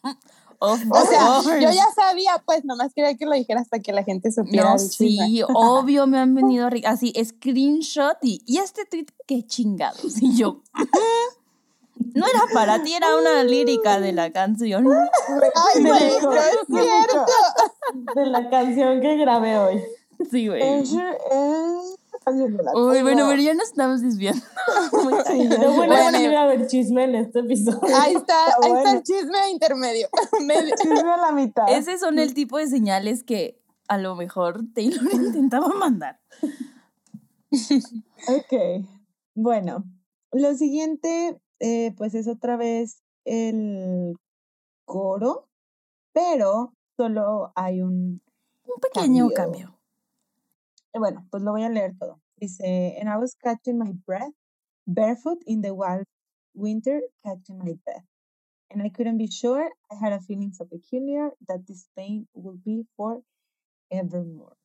<laughs> of O sea, yo ya sabía, pues nomás quería que lo dijera hasta que la gente supiera. No, chisme. sí, obvio me han <laughs> venido así, screenshot y, y este tweet, qué chingados. Y yo, <laughs> no era para ti, era una lírica de la canción. Ay, <laughs> güey, no es cierto. De la canción que grabé hoy. Sí, güey. Es, de Uy, bueno, pero ya nos estamos desviando. <laughs> Sí, sé. bueno es que Bueno. iba a haber chisme en este episodio. Ahí está, Está ahí está el chisme intermedio. <laughs> Medio. Sirve a la mitad. Esos son el tipo de señales que a lo mejor Taylor intentaba mandar. Ok. Bueno, lo siguiente, eh, pues es otra vez el coro, pero solo hay un Un pequeño Cambio. cambio. Eh, Bueno, pues lo voy a leer todo. Dice, and I was catching my breath, barefoot in the wild winter, catching my breath. And I couldn't be sure. I had a feeling so peculiar that this pain will be for evermore.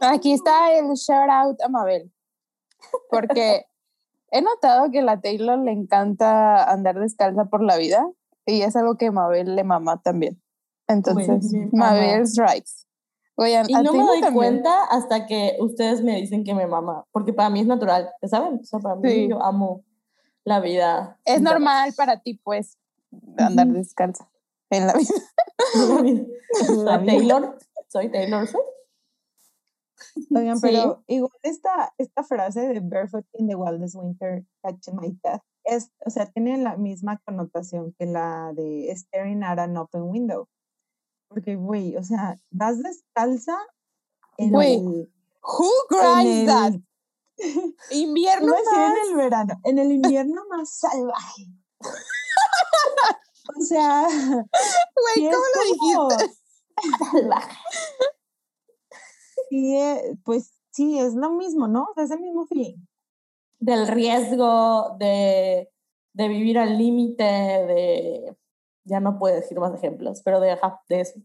Aquí está el shout out a Mabel. Porque he notado que a la Taylor le encanta andar descalza por la vida y es algo que Mabel le mama también. Entonces, Güey, Mabel strikes. Oigan, Y no me doy también. cuenta hasta que ustedes me dicen que me mama, porque para mí es natural, ¿ya ¿saben? O sea, para mí Sí. yo amo la vida. Es normal para ti, pues, andar descalza en la <laughs> <laughs> vida. La vida. Taylor, soy Taylor Swift. Oigan, Sí. pero igual esta, esta frase de barefoot in the wildest winter, catching my breath, es, o sea, tiene la misma connotación que la de staring at an open window. Porque, güey, o sea, vas descalza en Güey, el... Who grinds that? el- <laughs> Invierno a decir más. en el verano, en el invierno más salvaje. <laughs> O sea, Güey, ¿cómo lo dijiste? <laughs> sí, eh, pues sí, es lo mismo, ¿no? O sea, es el mismo feeling. Del riesgo, de, de vivir al límite, de... Ya no puedo decir más ejemplos, pero de, ajá, de eso.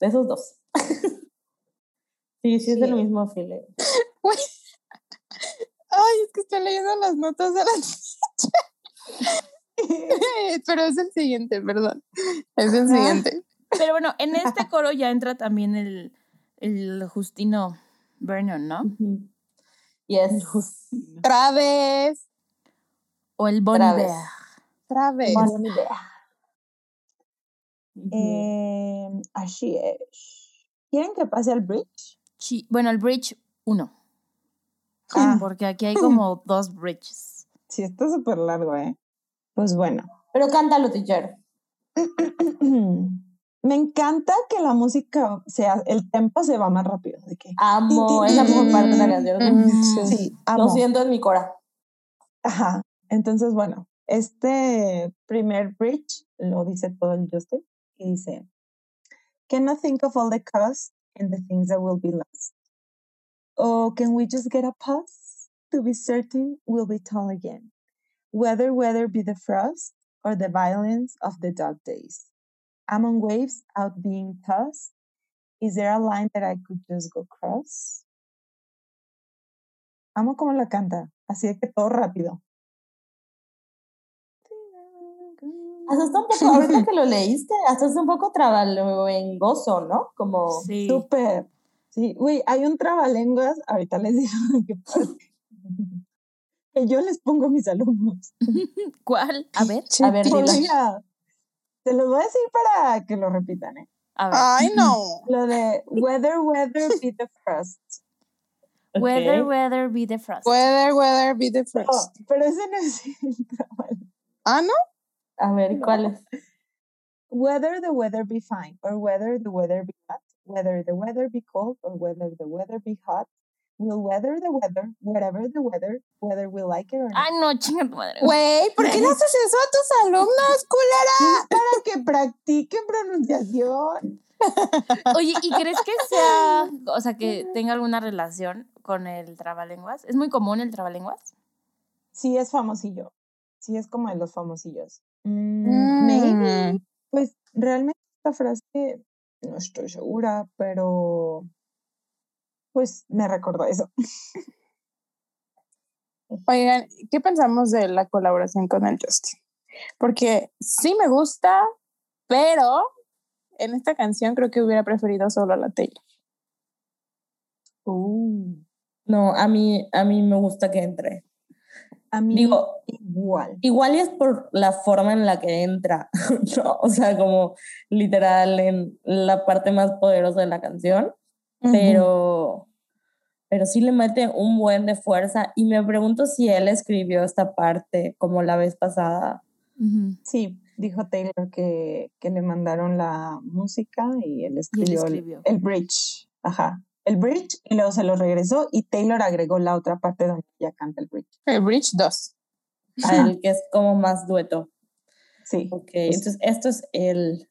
De esos dos. <laughs> sí, sí, es Sí. el mismo feeling. <laughs> Güey, que estoy leyendo las notas de la <laughs> Pero es el siguiente, perdón. Es el Ajá. siguiente. Pero bueno, en este coro ya entra también el, el Justino Vernon, ¿no? Yes. Traves. O el Bon Traves. Iver. Traves. Ujú. Eh, así es. ¿Quieren que pase al bridge? Sí, Bueno, el Bridge 1. Ah. <laughs> Porque aquí hay como <laughs> dos bridges. Sí, está súper largo, ¿eh? Pues bueno. Pero cántalo, teacher. <clears throat> Me encanta que la música sea, el tempo se va más rápido. De que, Amo, es la mejor parte de la canción. Sí, Lo amo. siento en mi cora. Ajá. Entonces, bueno, este primer bridge lo dice todo el Justin y dice, Can I think of all the cost and the things that will be lost? Or can we just get a pause to be certain we'll be tall again? Whether whether be the frost or the violence of the dog days. I'm on waves out being tossed. Is there a line that I could just go cross? Amo como la canta, así de que todo rápido. Hasta está un poco, ahorita que lo leíste, hasta está un poco trabalengoso, ¿no? Como, Sí. Súper. Sí, güey, hay un trabalenguas, ahorita les digo qué pasa. <laughs> Que yo les pongo a mis alumnos. <laughs> ¿Cuál? A ver, a ver, dilo. Te los voy a decir para que lo repitan, ¿eh? a ver. Ay, no. <laughs> Lo de weather, weather, be the frost. <laughs> Weather, ok. weather, be the frost. Weather, weather, be the Oh, first. pero ese no es el trabalenguas. Ah, ¿no? A ver, ¿cuál es? Whether the weather be fine, or whether the weather be hot, whether the weather be cold, or whether the weather be hot, we'll weather the weather, whatever the weather, whether we like it or not. Ay, no, chinga tu madre. Güey, ¿por qué le <laughs> haces eso a tus alumnos, culera? <laughs> Para que practiquen pronunciación. <laughs> Oye, ¿y crees que sea, o sea, que tenga alguna relación con el trabalenguas? ¿Es muy común el trabalenguas? Sí, es famosillo. Sí, es como de los famosillos. Mm, Mm. Maybe. Pues realmente esta frase no estoy segura, pero pues me recordó eso. Oigan, ¿qué pensamos de la colaboración con el Justin? Porque sí me gusta, pero en esta canción creo que hubiera preferido solo a la Taylor. Uh, No, a mí, a mí me gusta que entre. a mí Digo, igual. igual y es por la forma en la que entra, <laughs> ¿no? O sea, como literal en la parte más poderosa de la canción, pero, pero sí le mete un buen de fuerza y me pregunto si él escribió esta parte como la vez pasada. Sí, dijo Taylor que, que le mandaron la música y él escribió, el- escribió. El, bridge. Ajá. El bridge y luego se lo regresó y Taylor agregó la otra parte donde ya canta el bridge. El Bridge 2. a él que es como más dueto. Sí. Ok, entonces esto es el,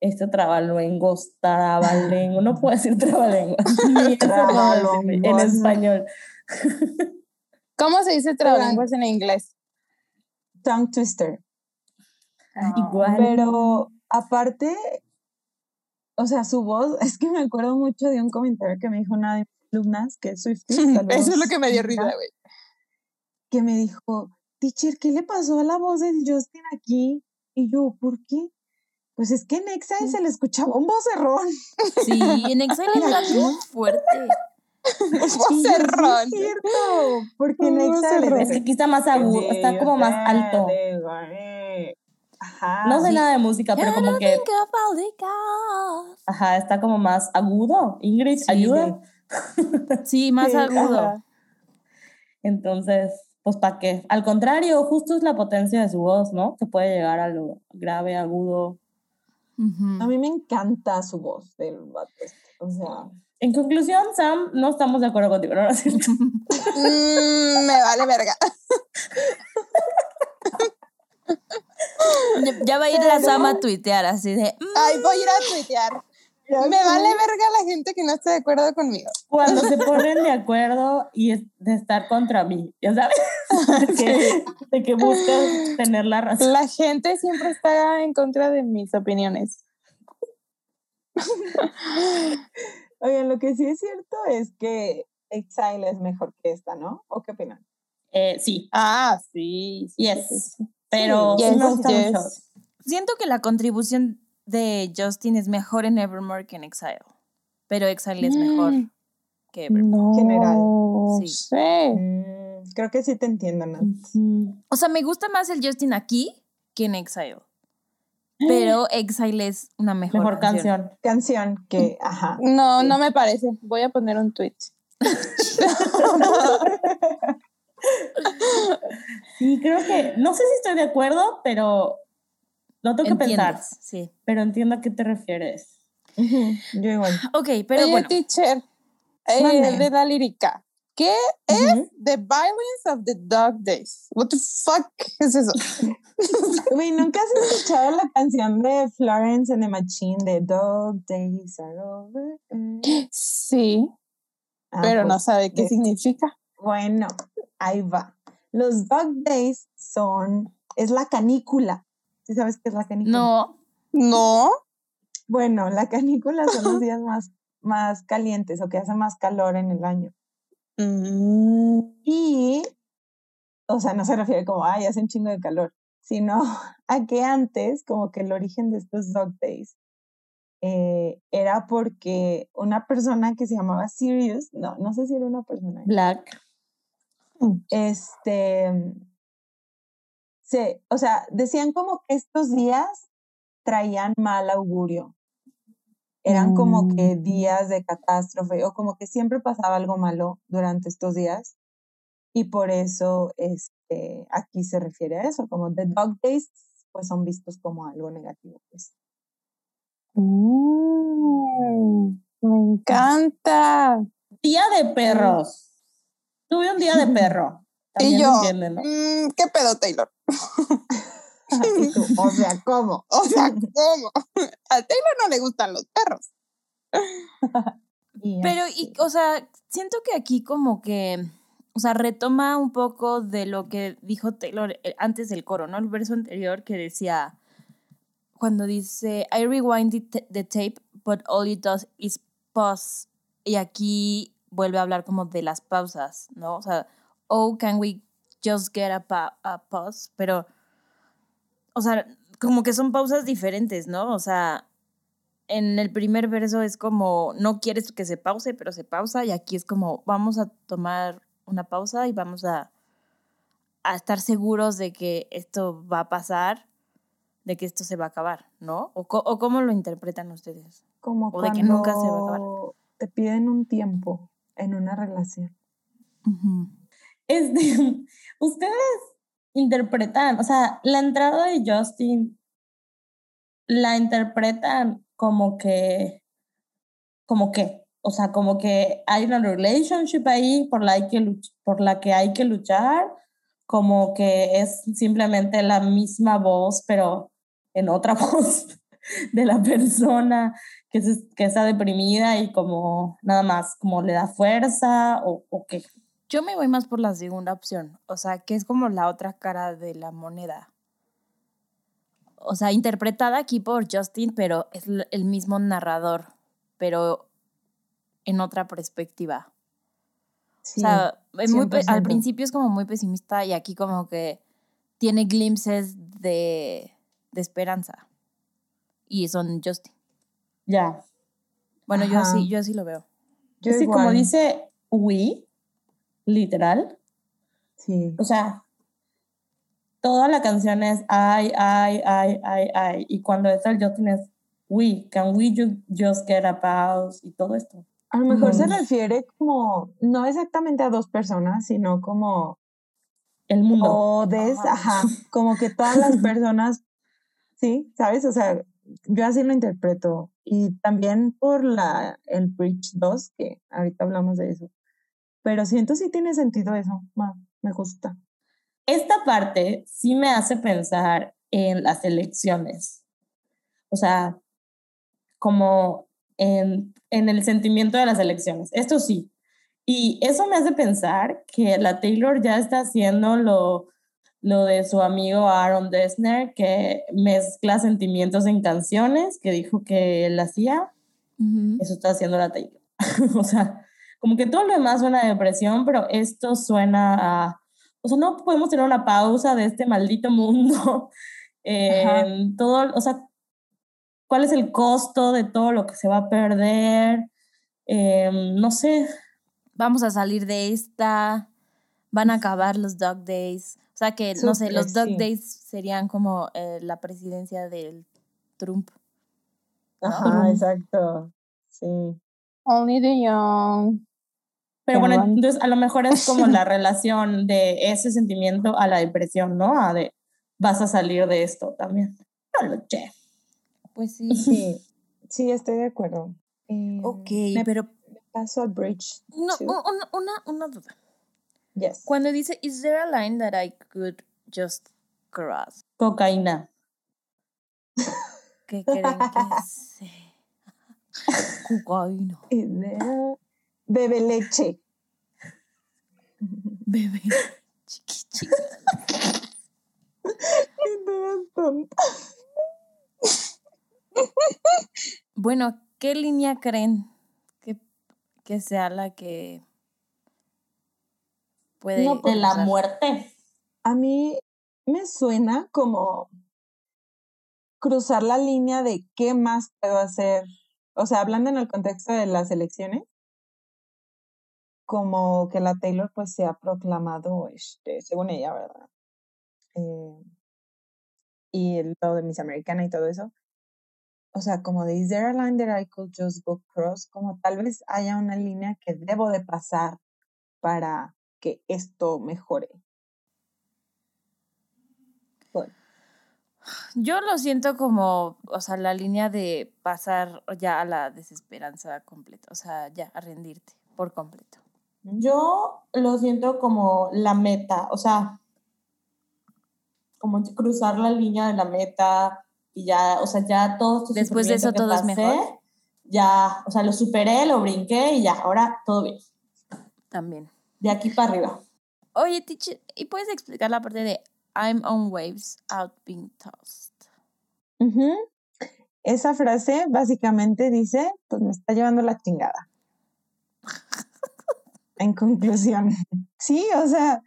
este trabalenguas, trabalenguas, no puedo decir decir <laughs> <laughs> en español. <laughs> ¿Cómo se dice trabalenguas en inglés? Tongue twister. Igual. Pero aparte, o sea, su voz, es que me acuerdo mucho de un comentario que me dijo una de mis alumnas, que es Swiftie, Eso es lo que me dio risa, güey. que me dijo, teacher, ¿qué le pasó a la voz del Justin aquí? Y yo, ¿por qué? Pues es que en Exile se le escuchaba un vocerrón. Sí, en Exile está muy fuerte. <laughs> "Sí Vocerrón. Es cierto, porque en Un Exile. Es que aquí está más agudo, está como más alto. Ajá. No sé nada de música, pero como que, ajá, está como más agudo. Ingrid, Sí, ayuda. <laughs> Sí, más Sí, agudo. ajá. Entonces, pues ¿para qué? Al contrario, justo es la potencia de su voz, ¿no? Que puede llegar a lo grave, agudo. A mí me encanta su voz del vato este, O sea, En conclusión, Sam, no estamos de acuerdo contigo, ¿no? ¿No es cierto? Mm, me vale verga. Ya va a ir la Sama a tuitear así de. "Mm, Ay, voy a ir a tuitear. Ya Me vale verga la gente que no esté de acuerdo conmigo. Cuando <laughs> se ponen de acuerdo y es de estar contra mí, ¿ya sabes? <laughs> De que, de que buscas tener la razón. La gente siempre está en contra de mis opiniones. <laughs> Oigan, lo que sí es cierto es que Exile es mejor que esta, ¿no? ¿O qué opinan? Eh, sí, Ah, sí. sí, yes. sí, sí. Pero sí, Yes, me gusta yes. Siento que la contribución de Justin es mejor en Evermore que en Exile. Pero Exile es mejor Mm. que Evermore. No General. Sí. sé. Mm, creo que sí te entiendo, Nat. O sea, me gusta más el Justin aquí que en Exile. Pero <gasps> Exile es una mejor, Mejor canción. Canción que, ajá. No, Sí. no me parece. Voy a poner un tweet. <laughs> Sí, creo que, no sé si estoy de acuerdo, pero lo tengo que pensar. Entiendes, Sí. Pero entiendo a qué te refieres. Yo igual. Ok, pero Oye, bueno. teacher, eh, de la lírica. ¿Qué es Ujú. The Violence of the Dog Days? What the fuck es eso? <laughs> Güey, ¿nunca has escuchado la canción de Florence and the Machine de Dog Days Are Over? Sí, Ah, pero no pues, sabe qué de- significa. Bueno, ahí va. Los Dog Days son, es la canícula. ¿Sí sabes qué es la canícula? No. No. Bueno, la canícula son los <laughs> días más, más calientes o que hace más calor en el año. Mm, Y, o sea, no se refiere como, ay, hace un chingo de calor, sino <laughs> a que antes, como que el origen de estos dog days eh, era porque una persona que se llamaba Sirius, no, no sé si era una persona, Black. este, se, o sea, decían como que estos días traían mal augurio. Eran como que Mm. días de catástrofe o como que siempre pasaba algo malo durante estos días. Y por eso este, aquí se refiere a eso, como the dog days, pues son vistos como algo negativo. Pues. mm, me encanta. Día de perros. Tuve un día de <laughs> perro. También y yo, entienden, ¿no? mm, ¿qué pedo, Taylor? Y <laughs> tú, o sea, ¿cómo? O sea, ¿cómo? <laughs> A Taylor no le gustan los perros. <laughs> Pero, y, o sea, siento que aquí como que, o sea, retoma un poco de lo que dijo Taylor eh, antes del coro, ¿no? El verso anterior que decía, cuando dice, I rewind the, the tape, but all it does is pause. Y aquí vuelve a hablar como de las pausas, ¿no? O sea, oh, can we just get a, pa- a pause? Pero, o sea, como que son pausas diferentes, ¿no? O sea, en el primer verso es como, no quieres que se pause, pero se pausa, y aquí es como, vamos a tomar una pausa y vamos a, a estar seguros de que esto va a pasar, de que esto se va a acabar, ¿no? ¿O, o cómo lo interpretan ustedes? como o de que nunca se va a acabar. te piden un tiempo en una relación. Este, <laughs> ustedes interpretan, o sea, la entrada de Justin la interpretan como que, como que, o sea, como que hay una relationship ahí por la, hay que luch- por la que hay que luchar, como que es simplemente la misma voz, pero en otra <laughs> voz de la persona que, se- que está deprimida y como nada más, como le da fuerza o, o qué. Yo me voy más por la segunda opción, o sea, que es como la otra cara de la moneda. O sea, interpretada aquí por Justin, pero es el mismo narrador, pero en otra perspectiva. Sí, o sea, es muy pe- al 100%. principio es como muy pesimista y aquí como que tiene glimpses de, de esperanza. Y son Justin. Ya. Bueno, yo Ajá. sí, yo sí lo veo. Yo sí, como dice we, literal, Sí. o sea, toda la canción es ay, ay, ay, ay, ay, y cuando está el Justin es we, can we ju- just get a pause y todo esto. A lo mejor se refiere como, no exactamente a dos personas, sino como El mundo. todes, Ajá. ajá, como que todas las <laughs> personas, sí, ¿sabes? O sea, yo así lo interpreto. Y también por la, el Bridge 2, que ahorita hablamos de eso. Pero siento sí tiene sentido eso, ma, me gusta. Esta parte sí me hace pensar en las elecciones. O sea, como en, en el sentimiento de las elecciones. Esto sí. Y eso me hace pensar que la Taylor ya está haciendo lo, lo de su amigo Aaron Dessner, que mezcla sentimientos en canciones, que dijo que él hacía. Eso está haciendo la Taylor. <laughs> o sea, como que todo lo demás suena a depresión, pero esto suena a, o sea, no podemos tener una pausa de este maldito mundo. <laughs> Eh, todo, o sea, ¿cuál es el costo de todo lo que se va a perder? Eh, no sé. Vamos a salir de esta, van a acabar los Dog Days. O sea que, no sé, los Dog sí. Days serían como eh, la presidencia del Trump. Ajá, exacto. Sí. Only the young. Pero bueno, entonces a lo mejor es como la <laughs> relación de ese sentimiento a la depresión, ¿no? A de vas a salir de esto también. No lo sé. Pues sí. <laughs> Sí, sí, estoy de acuerdo. Eh, Ok, me pero paso al bridge. no, una, una, una duda. Yes. Cuando dice, is there a line that I could just cross? Cocaína. ¿Qué creen que <laughs> es? Cocaína. Bebe leche. Bebé. Chiqui, chiqui. Bueno, ¿qué línea creen que, que sea la que puede No, De la muerte. A mí me suena como cruzar la línea de qué más puedo hacer. O sea, hablando en el contexto de las elecciones, como que la Taylor pues se ha proclamado, este, según ella, ¿verdad? Eh, y el lado de Miss Americana y todo eso. O sea, como de, is there a line that I could just go cross? Como tal vez haya una línea que debo de pasar para que esto mejore. Yo lo siento como, o sea, la línea de pasar ya a la desesperanza completa, o sea, ya a rendirte por completo. Yo lo siento como la meta, o sea, como cruzar la línea de la meta y ya, o sea, ya todo Después de eso todo es pasé, mejor. Ya, o sea, lo superé, lo brinqué y ya, ahora todo bien. También. De aquí para arriba. Oye, teacher, ¿y puedes explicar la parte de I'm on waves out being tossed? Ujú. Esa frase básicamente dice, pues me está llevando la chingada. <laughs> En conclusión. Sí, o sea,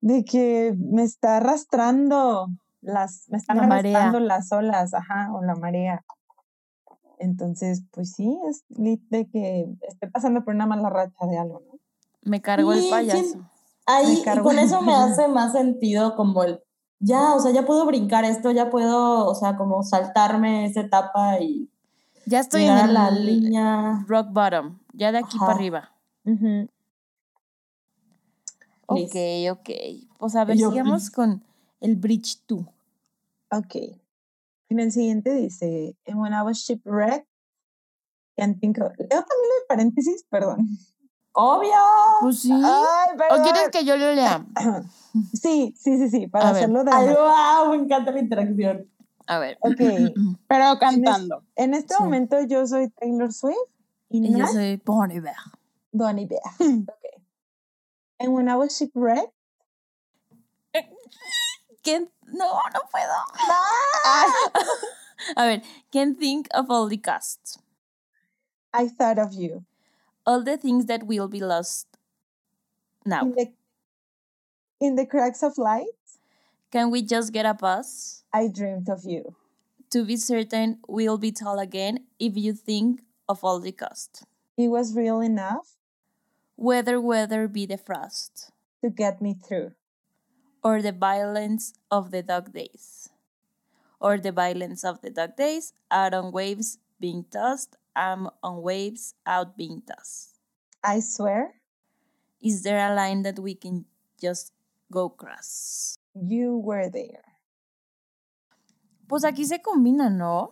de que me está arrastrando las, me están La marea. arrastrando las olas, ajá, o la marea. Entonces, pues sí, es de que esté pasando por una mala racha de algo, ¿no? Me cargó el payaso. Ahí, y con eso me <laughs> hace más sentido como el, ya, o sea, ya puedo brincar esto, ya puedo, o sea, como saltarme esa etapa y Ya estoy en la línea. rock bottom, ya de aquí Ajá. para arriba. Ujú. Ok, Liz. ok. Pues a ver, Yo- sigamos con el bridge 2. Ok. En el siguiente dice, and when I was shipwrecked, can't think of... Leo también el paréntesis, perdón. Obvio. Pues sí. Ay, ¿O quieres que yo lo lea? <clears throat> Sí, sí, sí, sí, para A ver. hacerlo de Ay, wow, me encanta la interacción. A ver. Ok. <clears throat> Pero cantando. En este Sí. momento yo soy Taylor Swift y Y yo soy Bon Iver. Bonnie Bear. <clears throat> Ok. And when I was shipwrecked, ¿Quién? No, no puedo. <laughs> A ver, can't think of all the costs. I thought of you. All the things that will be lost now. In the, in the cracks of light, Can we just get a bus? I dreamed of you. To be certain, we'll be tall again if you think of all the cost. It was real enough Whether weather be the frost, to get me through. or the violence of the dog days, or the violence of the dog days, out on waves being tossed, I'm on waves out being tossed. I swear Is there a line that we can just go cross? you were there. Pues aquí se combina, ¿no?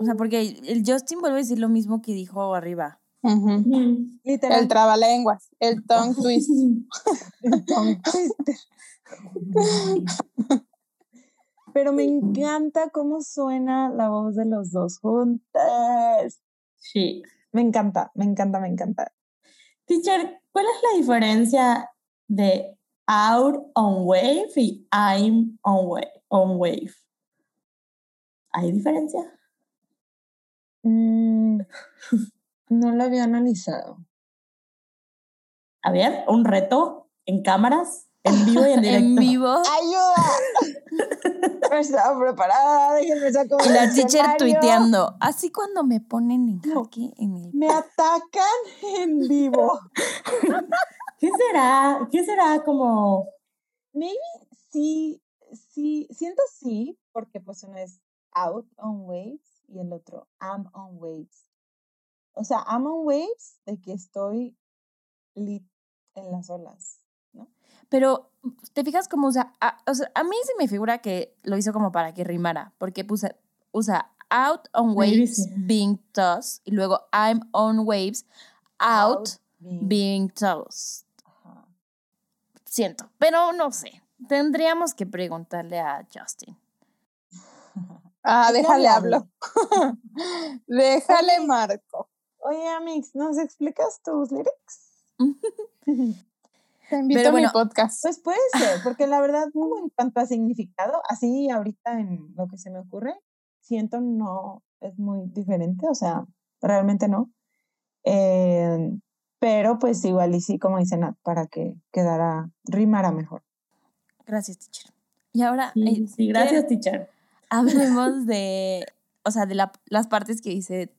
O sea, porque el Justin vuelve a decir lo mismo que dijo arriba. Literal. El trabalenguas, el tongue twist. <laughs> el tongue twister. Pero me encanta cómo suena la voz de los dos juntas. Sí. Me encanta, me encanta, me encanta. Teacher, ¿cuál es la diferencia de out on wave y I'm on wave? On wave? ¿Hay diferencia? Mm, <laughs> no lo había analizado. A ver, un reto en cámaras, en vivo y en directo. En vivo. ¡Ayuda! <laughs> no estaba preparada, déjenme sacar Y la teacher escenario. tuiteando. Así cuando me ponen en jaque en el. Me atacan en vivo. ¿Qué será? ¿Qué será como Maybe sí, sí, siento sí, porque pues uno es out on waves y el otro I'm on waves. O sea, I'm on waves de que estoy lit en las olas. Pero, ¿te fijas cómo usa? A, o sea, a mí se me figura que lo hizo como para que rimara, porque puse, usa out on waves sí. being tossed y luego I'm on waves out, being- being tossed. Ajá. Siento, pero no sé. Tendríamos que preguntarle a Justin. <laughs> Ah, déjale le hablo. <laughs> déjale marco. Oye, Amix, ¿nos explicas tus lyrics? <laughs> Te invito Pero a mi podcast. Pues puede ser, porque la verdad, como en cuanto a significado, así ahorita en lo que se me ocurre, siento no es muy diferente, o sea, realmente no. Eh, pero pues igual y sí, como dice Nat, para que quedara, rimara mejor. Gracias, teacher. Y ahora Sí, eh, sí, gracias, ¿quieren- teacher. <laughs> hablemos de, o sea, de la- las partes que dice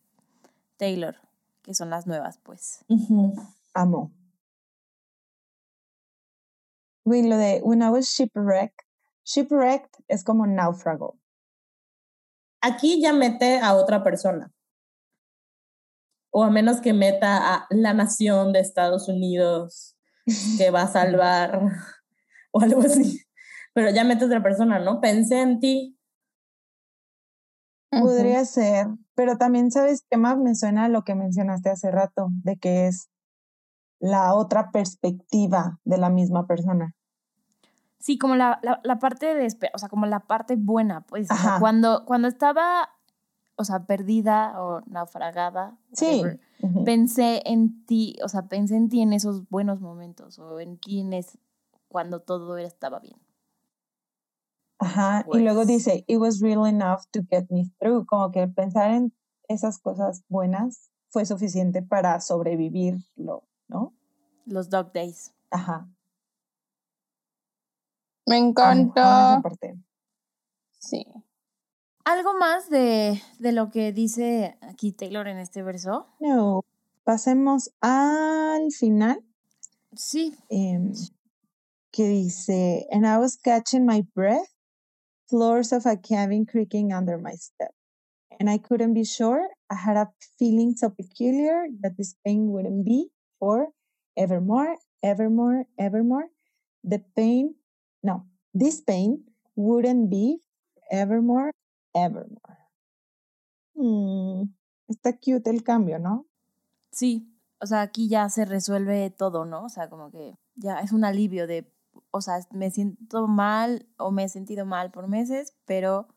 Taylor, que son las nuevas, pues. Amo. Güey, lo de when I was shipwrecked, shipwrecked es como náufrago. Aquí ya mete a otra persona. O a menos que meta a la nación de Estados Unidos que va a <laughs> salvar o algo así. Pero ya mete a otra persona, ¿no? Pensé en ti. Podría ser, pero también sabes qué más me suena a lo que mencionaste hace rato, de que es la otra perspectiva de la misma persona. Sí, como la, la, la parte de, o sea, como la parte buena, pues. o sea, Ajá. cuando, cuando estaba, o sea, perdida o naufragada, Sí. whatever, pensé en ti, o sea, pensé en ti en esos buenos momentos o en ti en es cuando todo estaba bien. Ajá. Y luego Pues. dice, it was real enough to get me through. Como que pensar en esas cosas buenas fue suficiente para sobrevivirlo, ¿no? Los dog days. Ajá. Me encanta. esa parte. Sí. ¿Algo más de, de lo que dice aquí Taylor en este verso? No, pasemos al final. Sí, em, que dice, and I was catching my breath, floors of a cabin creaking under my step. And I couldn't be sure. I had a feeling so peculiar that this pain wouldn't be for evermore, evermore, evermore. The pain, no, this pain wouldn't be evermore, evermore. Mm, está cute el cambio, ¿no? sí. O sea, aquí ya se resuelve todo, ¿no? O sea, como que ya es un alivio de, o sea, me siento mal o me he sentido mal por meses, pero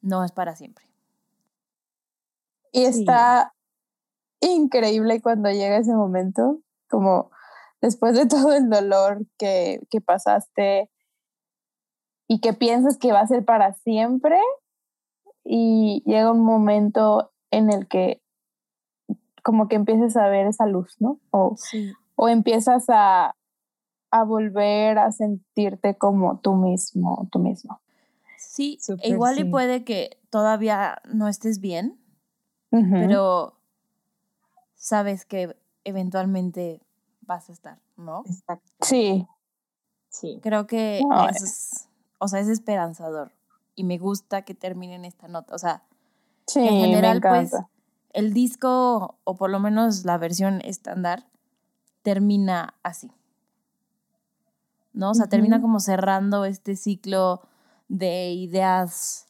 no es para siempre. Y está increíble cuando llega ese momento, como después de todo el dolor que, que pasaste y que piensas que va a ser para siempre, y llega un momento en el que como que empiezas a ver esa luz, ¿no? O, Sí. o empiezas a, a volver a sentirte como tú mismo, tú mismo. Sí, e Súper igual y sí. puede que todavía no estés bien, Ujú. pero sabes que eventualmente vas a estar, ¿no? Exacto. Sí, Sí. Creo que No, eso es, o sea, es esperanzador y me gusta que terminen esta nota. O sea, sí, en general, me pues, el disco, o por lo menos la versión estándar, termina así. ¿No? O sea, termina como cerrando este ciclo de ideas,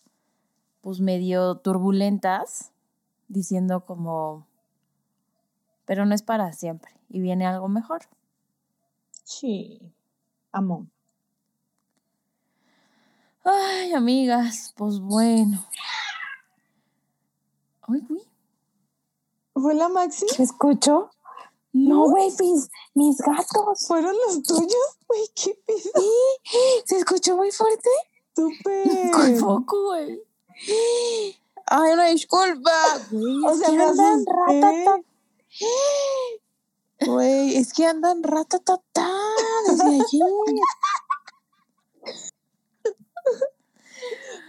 pues medio turbulentas, diciendo como, pero no es para siempre y viene algo mejor. Sí. Amo. Ay, amigas, pues bueno. Ay, güey. ¿Fue la Maxi? ¿Qué escucho? No, güey, mis, mis gatos. ¿Fueron los tuyos? <laughs> Uy, qué pedo. ¿Se escuchó muy fuerte? Súper. Con foco, güey. Ay, una disculpa. Güey, O sea, me andan asusté. ratata. Güey, es que andan ratatatá desde allí.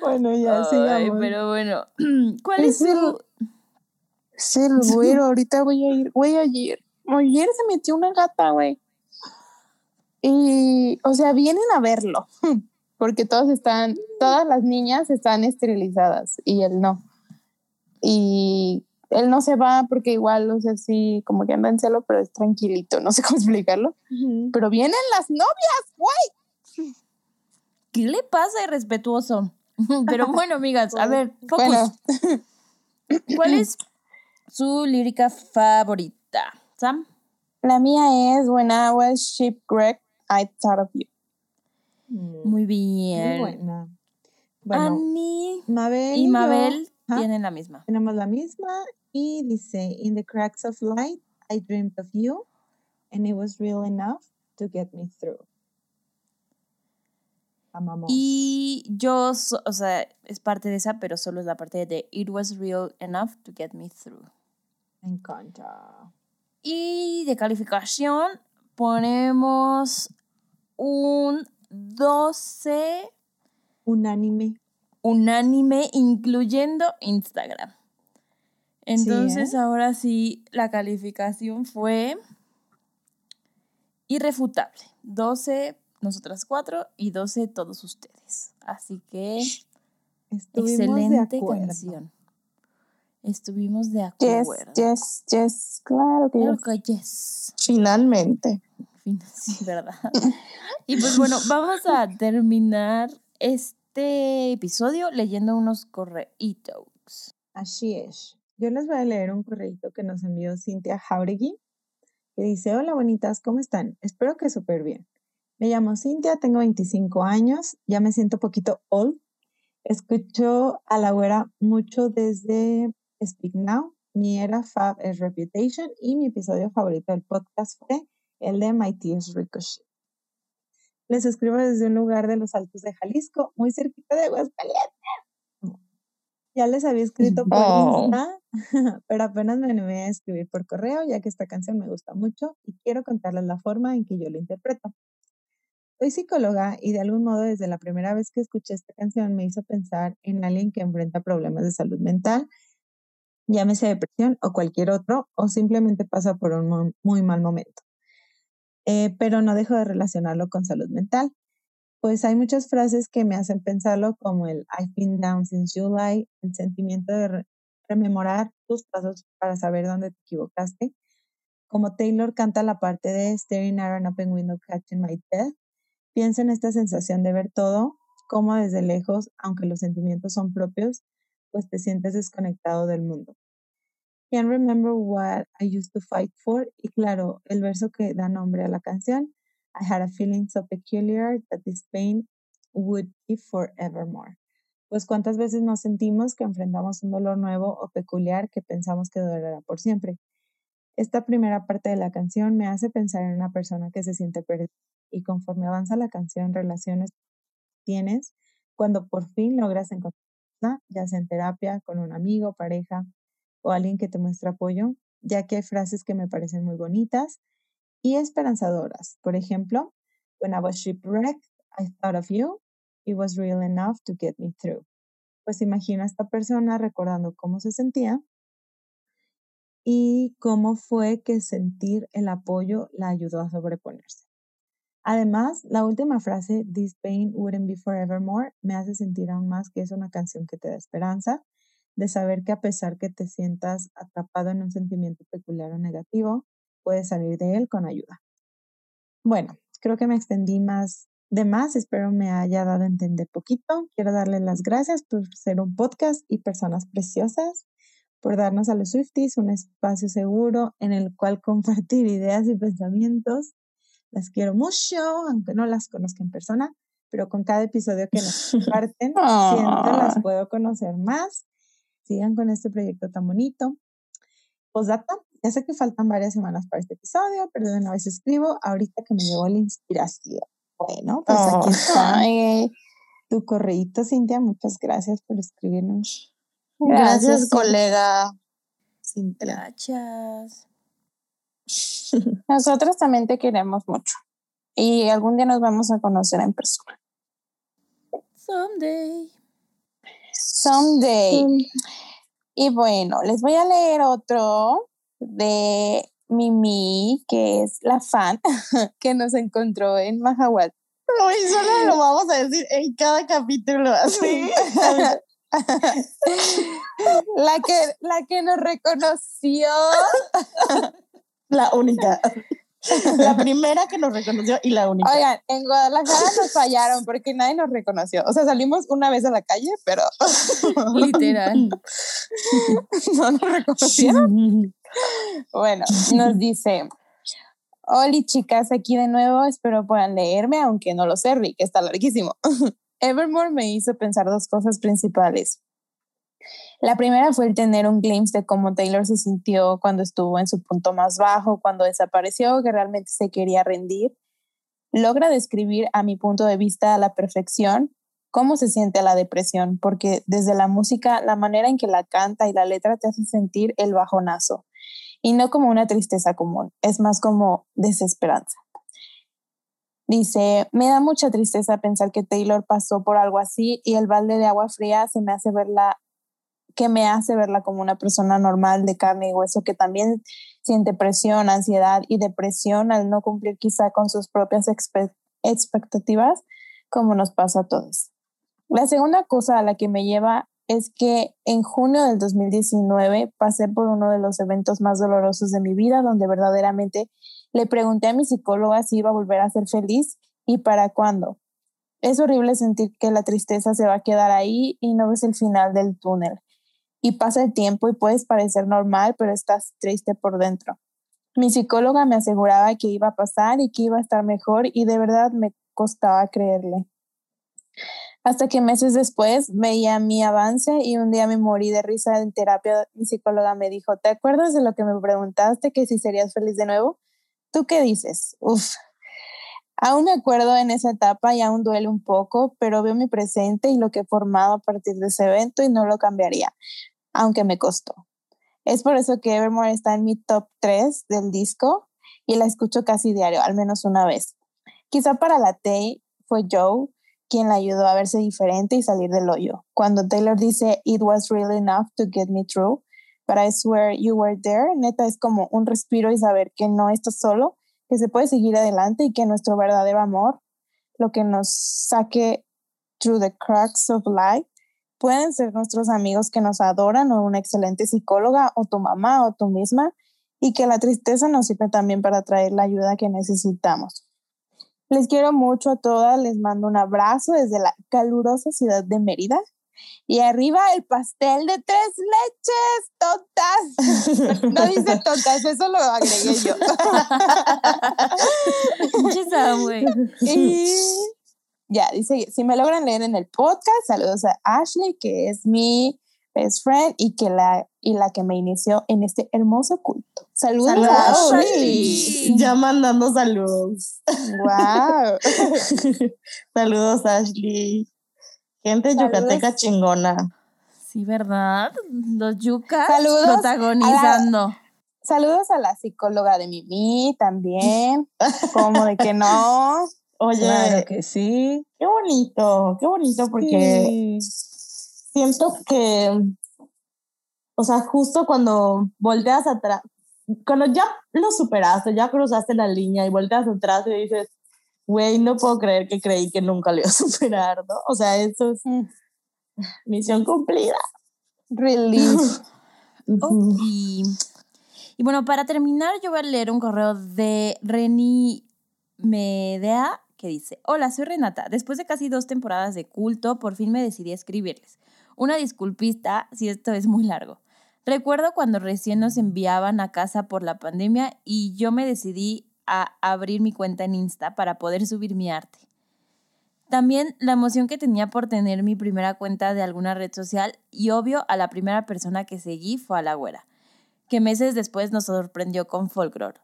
Bueno, ya sigamos. pero bueno, <clears throat> ¿cuál es, Es el- Es el güero, ahorita voy a ir. Güey, ayer. Ayer se metió una gata, güey. Y, o sea, vienen a verlo. <laughs> Porque todos están, todas las niñas están esterilizadas y él no. Y él no se va porque igual, o sea, sí, como que anda en celo, pero es tranquilito, no sé <laughs> cómo explicarlo. Pero vienen las novias, güey. ¿Qué le pasa, irrespetuoso? <laughs> Pero bueno, amigas, a ver, focus. Bueno, <clears throat> ¿Cuál es su lírica favorita? Sam. la mía es When I was shipwrecked, I thought of you. Muy Muy bien. buena. Bueno, Annie Mabel y Mabel Ajá. tienen la misma. tenemos la misma y dice, In the cracks of light, I dreamed of you, and it was real enough to get me through. Amamos. Y yo, so- o sea, es parte de esa, pero solo es la parte de It was real enough to get me through. Me encanta. Y de calificación ponemos un 12 Unánime. Unánime, incluyendo Instagram. Entonces, ¿eh? ahora sí, la calificación fue irrefutable. 12 nosotras cuatro y 12 todos ustedes. Así que, Estuvimos excelente canción. Estuvimos de Yes, acuerdo. yes, yes. Claro que Claro yes. que yes. Finalmente. Fin- <laughs> Sí, ¿verdad? <laughs> Y pues bueno, vamos a terminar este episodio leyendo unos correitos. Así es. Yo les voy a leer un correíto que nos envió Cintia Jauregui, que dice, hola bonitas, ¿cómo están? Espero que súper bien. Me llamo Cintia, tengo 25 años, ya me siento poquito old. Escucho a la güera mucho desde Speak Now. Mi era fab es Reputation y mi episodio favorito del podcast fue el de My Tears Ricochet. Les escribo desde un lugar de los Altos de Jalisco, muy cerquita de Aguascalientes. Ya les había escrito por Oh. Insta, <laughs> pero apenas me animé a escribir por correo, ya que esta canción me gusta mucho y quiero contarles la forma en que yo la interpreto. Soy psicóloga y de algún modo desde la primera vez que escuché esta canción me hizo pensar en alguien que enfrenta problemas de salud mental, llámese depresión o cualquier otro, o simplemente pasa por un muy mal momento. Eh, pero no dejo de relacionarlo con salud mental pues hay muchas frases que me hacen pensarlo, como el I've been down since July, el sentimiento de re- rememorar tus pasos para saber dónde te equivocaste. Como Taylor canta la parte de Staring at an open window catching my breath, pienso en esta sensación de ver todo, como desde lejos, aunque los sentimientos son propios, pues te sientes desconectado del mundo. Can't remember what I used to fight for, y claro, el verso que da nombre a la canción, I had a feeling so peculiar that this pain would be forevermore. Pues cuántas veces nos sentimos que enfrentamos un dolor nuevo o peculiar que pensamos que durará por siempre. Esta primera parte de la canción me hace pensar en una persona que se siente perdida y conforme avanza la canción, relaciones tienes cuando por fin logras encontrarla, ya sea en terapia, con un amigo, pareja o alguien que te muestra apoyo, ya que hay frases que me parecen muy bonitas y esperanzadoras. Por ejemplo, when I was shipwrecked, I thought of you. It was real enough to get me through. Pues imagina a esta persona recordando cómo se sentía y cómo fue que sentir el apoyo la ayudó a sobreponerse. Además, la última frase, This pain wouldn't be forevermore, me hace sentir aún más que es una canción que te da esperanza, de saber que a pesar que te sientas atrapado en un sentimiento peculiar o negativo, puedes salir de él con ayuda. Bueno, creo que me extendí más de más, espero me haya dado a entender poquito. Quiero darles las gracias por ser un podcast y personas preciosas, por darnos a los Swifties un espacio seguro en el cual <laughs> compartir ideas y pensamientos. Las quiero mucho, aunque no las conozca en persona, pero con cada episodio que nos <laughs> comparten, siento las Ah. puedo conocer más. Sigan con este proyecto tan bonito. Postdata, ya sé que faltan varias semanas para este episodio, pero de una vez escribo ahorita que me llegó la inspiración. Bueno, pues Oh, aquí está ay, tu correíto, Cintia. Muchas gracias por escribirnos. gracias, colega. Cintia. Gracias. <laughs> Nosotros también te queremos mucho. Y algún día nos vamos a conocer en persona. Someday. Someday. Y bueno, les voy a leer otro de Mimi, que es la fan <laughs> que nos encontró en Mahahuat. Y solo lo <laughs> vamos a decir en cada capítulo así. <laughs> la, que, la que nos reconoció. La única. <laughs> La primera que nos reconoció y la única. Oigan, en Guadalajara nos fallaron porque nadie nos reconoció. O sea, salimos una vez a la calle, pero. <laughs> Literal. <laughs> no nos reconocieron. Bueno, nos dice. Hola chicas, aquí de nuevo, espero puedan leerme, aunque no lo sé, Rick, está larguísimo. Evermore me hizo pensar dos cosas principales. La primera fue el tener un glimpse de cómo Taylor se sintió cuando estuvo en su punto más bajo, cuando desapareció, que realmente se quería rendir. Logra describir a mi punto de vista a la perfección cómo se siente la depresión, porque desde la música, la manera en que la canta y la letra te hace sentir el bajonazo, y no como una tristeza común, es más como desesperanza. Dice, me da mucha tristeza pensar que Taylor pasó por algo así y el balde de agua fría se me hace verla que me hace verla como una persona normal de carne y hueso que también siente presión, ansiedad y depresión al no cumplir quizá con sus propias expectativas, como nos pasa a todos. La segunda cosa a la que me lleva es que en junio del 2019 pasé por uno de los eventos más dolorosos de mi vida, donde verdaderamente le pregunté a mi psicóloga si iba a volver a ser feliz y para cuándo. Es horrible sentir que la tristeza se va a quedar ahí y no ves el final del túnel y pasa el tiempo y puedes parecer normal, pero estás triste por dentro. Mi psicóloga me aseguraba que iba a pasar y que iba a estar mejor y de verdad me costaba creerle. Hasta que meses después veía mi avance y un día me morí de risa en terapia. Mi psicóloga me dijo, ¿te acuerdas de lo que me preguntaste, que si serías feliz de nuevo? ¿Tú qué dices? Uf. Aún me acuerdo en esa etapa y aún duele un poco, pero veo mi presente y lo que he formado a partir de ese evento y no lo cambiaría aunque me costó. Es por eso que Evermore está en mi top 3 del disco y la escucho casi diario, al menos una vez. Quizá para la Tay fue Joe quien la ayudó a verse diferente y salir del hoyo. Cuando Taylor dice, It was really enough to get me through, but I swear you were there, neta es como un respiro y saber que no estás solo, que se puede seguir adelante y que nuestro verdadero amor, lo que nos saque through the cracks of life, Pueden ser nuestros amigos que nos adoran o una excelente psicóloga o tu mamá o tú misma y que la tristeza nos sirve también para traer la ayuda que necesitamos. Les quiero mucho a todas, les mando un abrazo desde la calurosa ciudad de Mérida. Y arriba el pastel de tres leches, tontas. <laughs> No dice tontas, eso lo agregué yo. <laughs> y ya, dice, si me logran leer en el podcast, saludos a Ashley, que es mi best friend y que la y la que me inició en este hermoso culto. Saludos, a Ashley. Ya mandando saludos. Wow. <laughs> saludos Ashley. Gente yucateca chingona. Sí, ¿verdad? Los yucas protagonizando. saludos a la psicóloga de Mimi también. <laughs> Como de que no. Oye, claro que sí. Qué bonito, qué bonito porque siento que, o sea, justo cuando volteas atrás, cuando ya lo superaste, ya cruzaste la línea y volteas atrás y dices, güey, no puedo creer que creí que nunca lo iba a <laughs> superar, ¿no? O sea, eso es mm. misión cumplida. Relief. <laughs> y, y bueno, para terminar, yo voy a leer un correo de Reni Medea que dice, hola, soy Renata. Después de casi dos temporadas de culto, por fin me decidí a escribirles. Una disculpista si esto es muy largo. Recuerdo cuando recién nos enviaban a casa por la pandemia y yo me decidí a abrir mi cuenta en Insta para poder subir mi arte. También la emoción que tenía por tener mi primera cuenta de alguna red social y obvio a la primera persona que seguí fue a la güera, que meses después nos sorprendió con Folklore.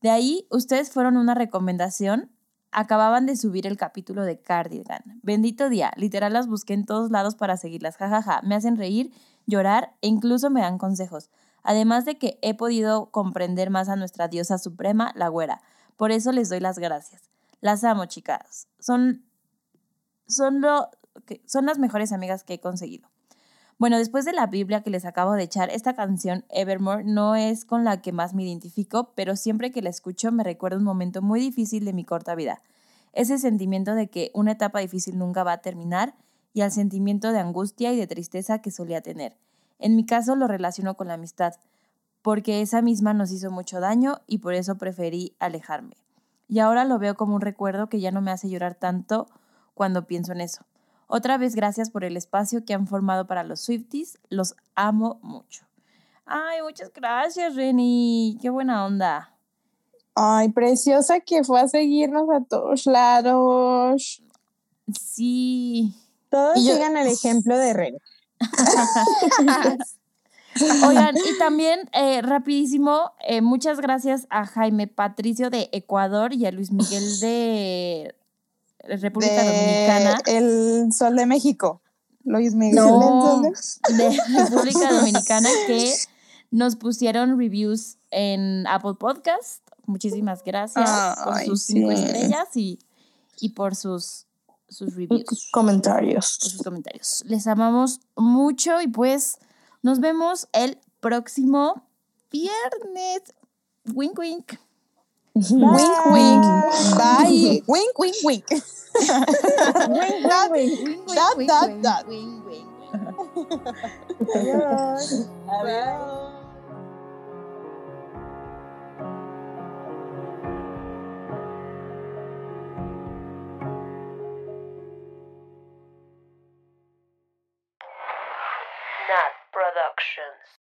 De ahí, ustedes fueron una recomendación Acababan de subir el capítulo de Cardigan. Bendito día, literal las busqué en todos lados para seguirlas, jajaja. Me hacen reír, llorar e incluso me dan consejos. Además de que he podido comprender más a nuestra diosa suprema, la güera. Por eso les doy las gracias. Las amo, chicas. Son, son, lo, son las mejores amigas que he conseguido. Bueno, después de la Biblia que les acabo de echar, esta canción, Evermore, no es con la que más me identifico, pero siempre que la escucho me recuerda un momento muy difícil de mi corta vida. Ese sentimiento de que una etapa difícil nunca va a terminar y al sentimiento de angustia y de tristeza que solía tener. En mi caso lo relaciono con la amistad, porque esa misma nos hizo mucho daño y por eso preferí alejarme. Y ahora lo veo como un recuerdo que ya no me hace llorar tanto cuando pienso en eso. Otra vez gracias por el espacio que han formado para los Swifties. Los amo mucho. Ay, muchas gracias, Reni. Qué buena onda. Ay, preciosa que fue a seguirnos a todos lados. Sí. Todos Y yo- sigan el ejemplo de Ren. <laughs> Oigan, y también, eh, rapidísimo, eh, muchas gracias a Jaime Patricio de Ecuador y a Luis Miguel de República de Dominicana. El Sol de México. Luis Miguel. No, del Sol de- de República Dominicana que <laughs> nos pusieron reviews en Apple Podcast. Muchísimas gracias por sus cinco estrellas y, y por sus, sus reviews, Comentarios. sus comentarios. Les amamos mucho y pues nos vemos el próximo viernes. Wink, wink. Wink, wink. Bye. <laughs> Wink, wink, wink. Dot, <laughs> Wink, wink, dot, wink, dot, wink, dot. wink, wink. <laughs> Adiós. Adiós. Nat Productions.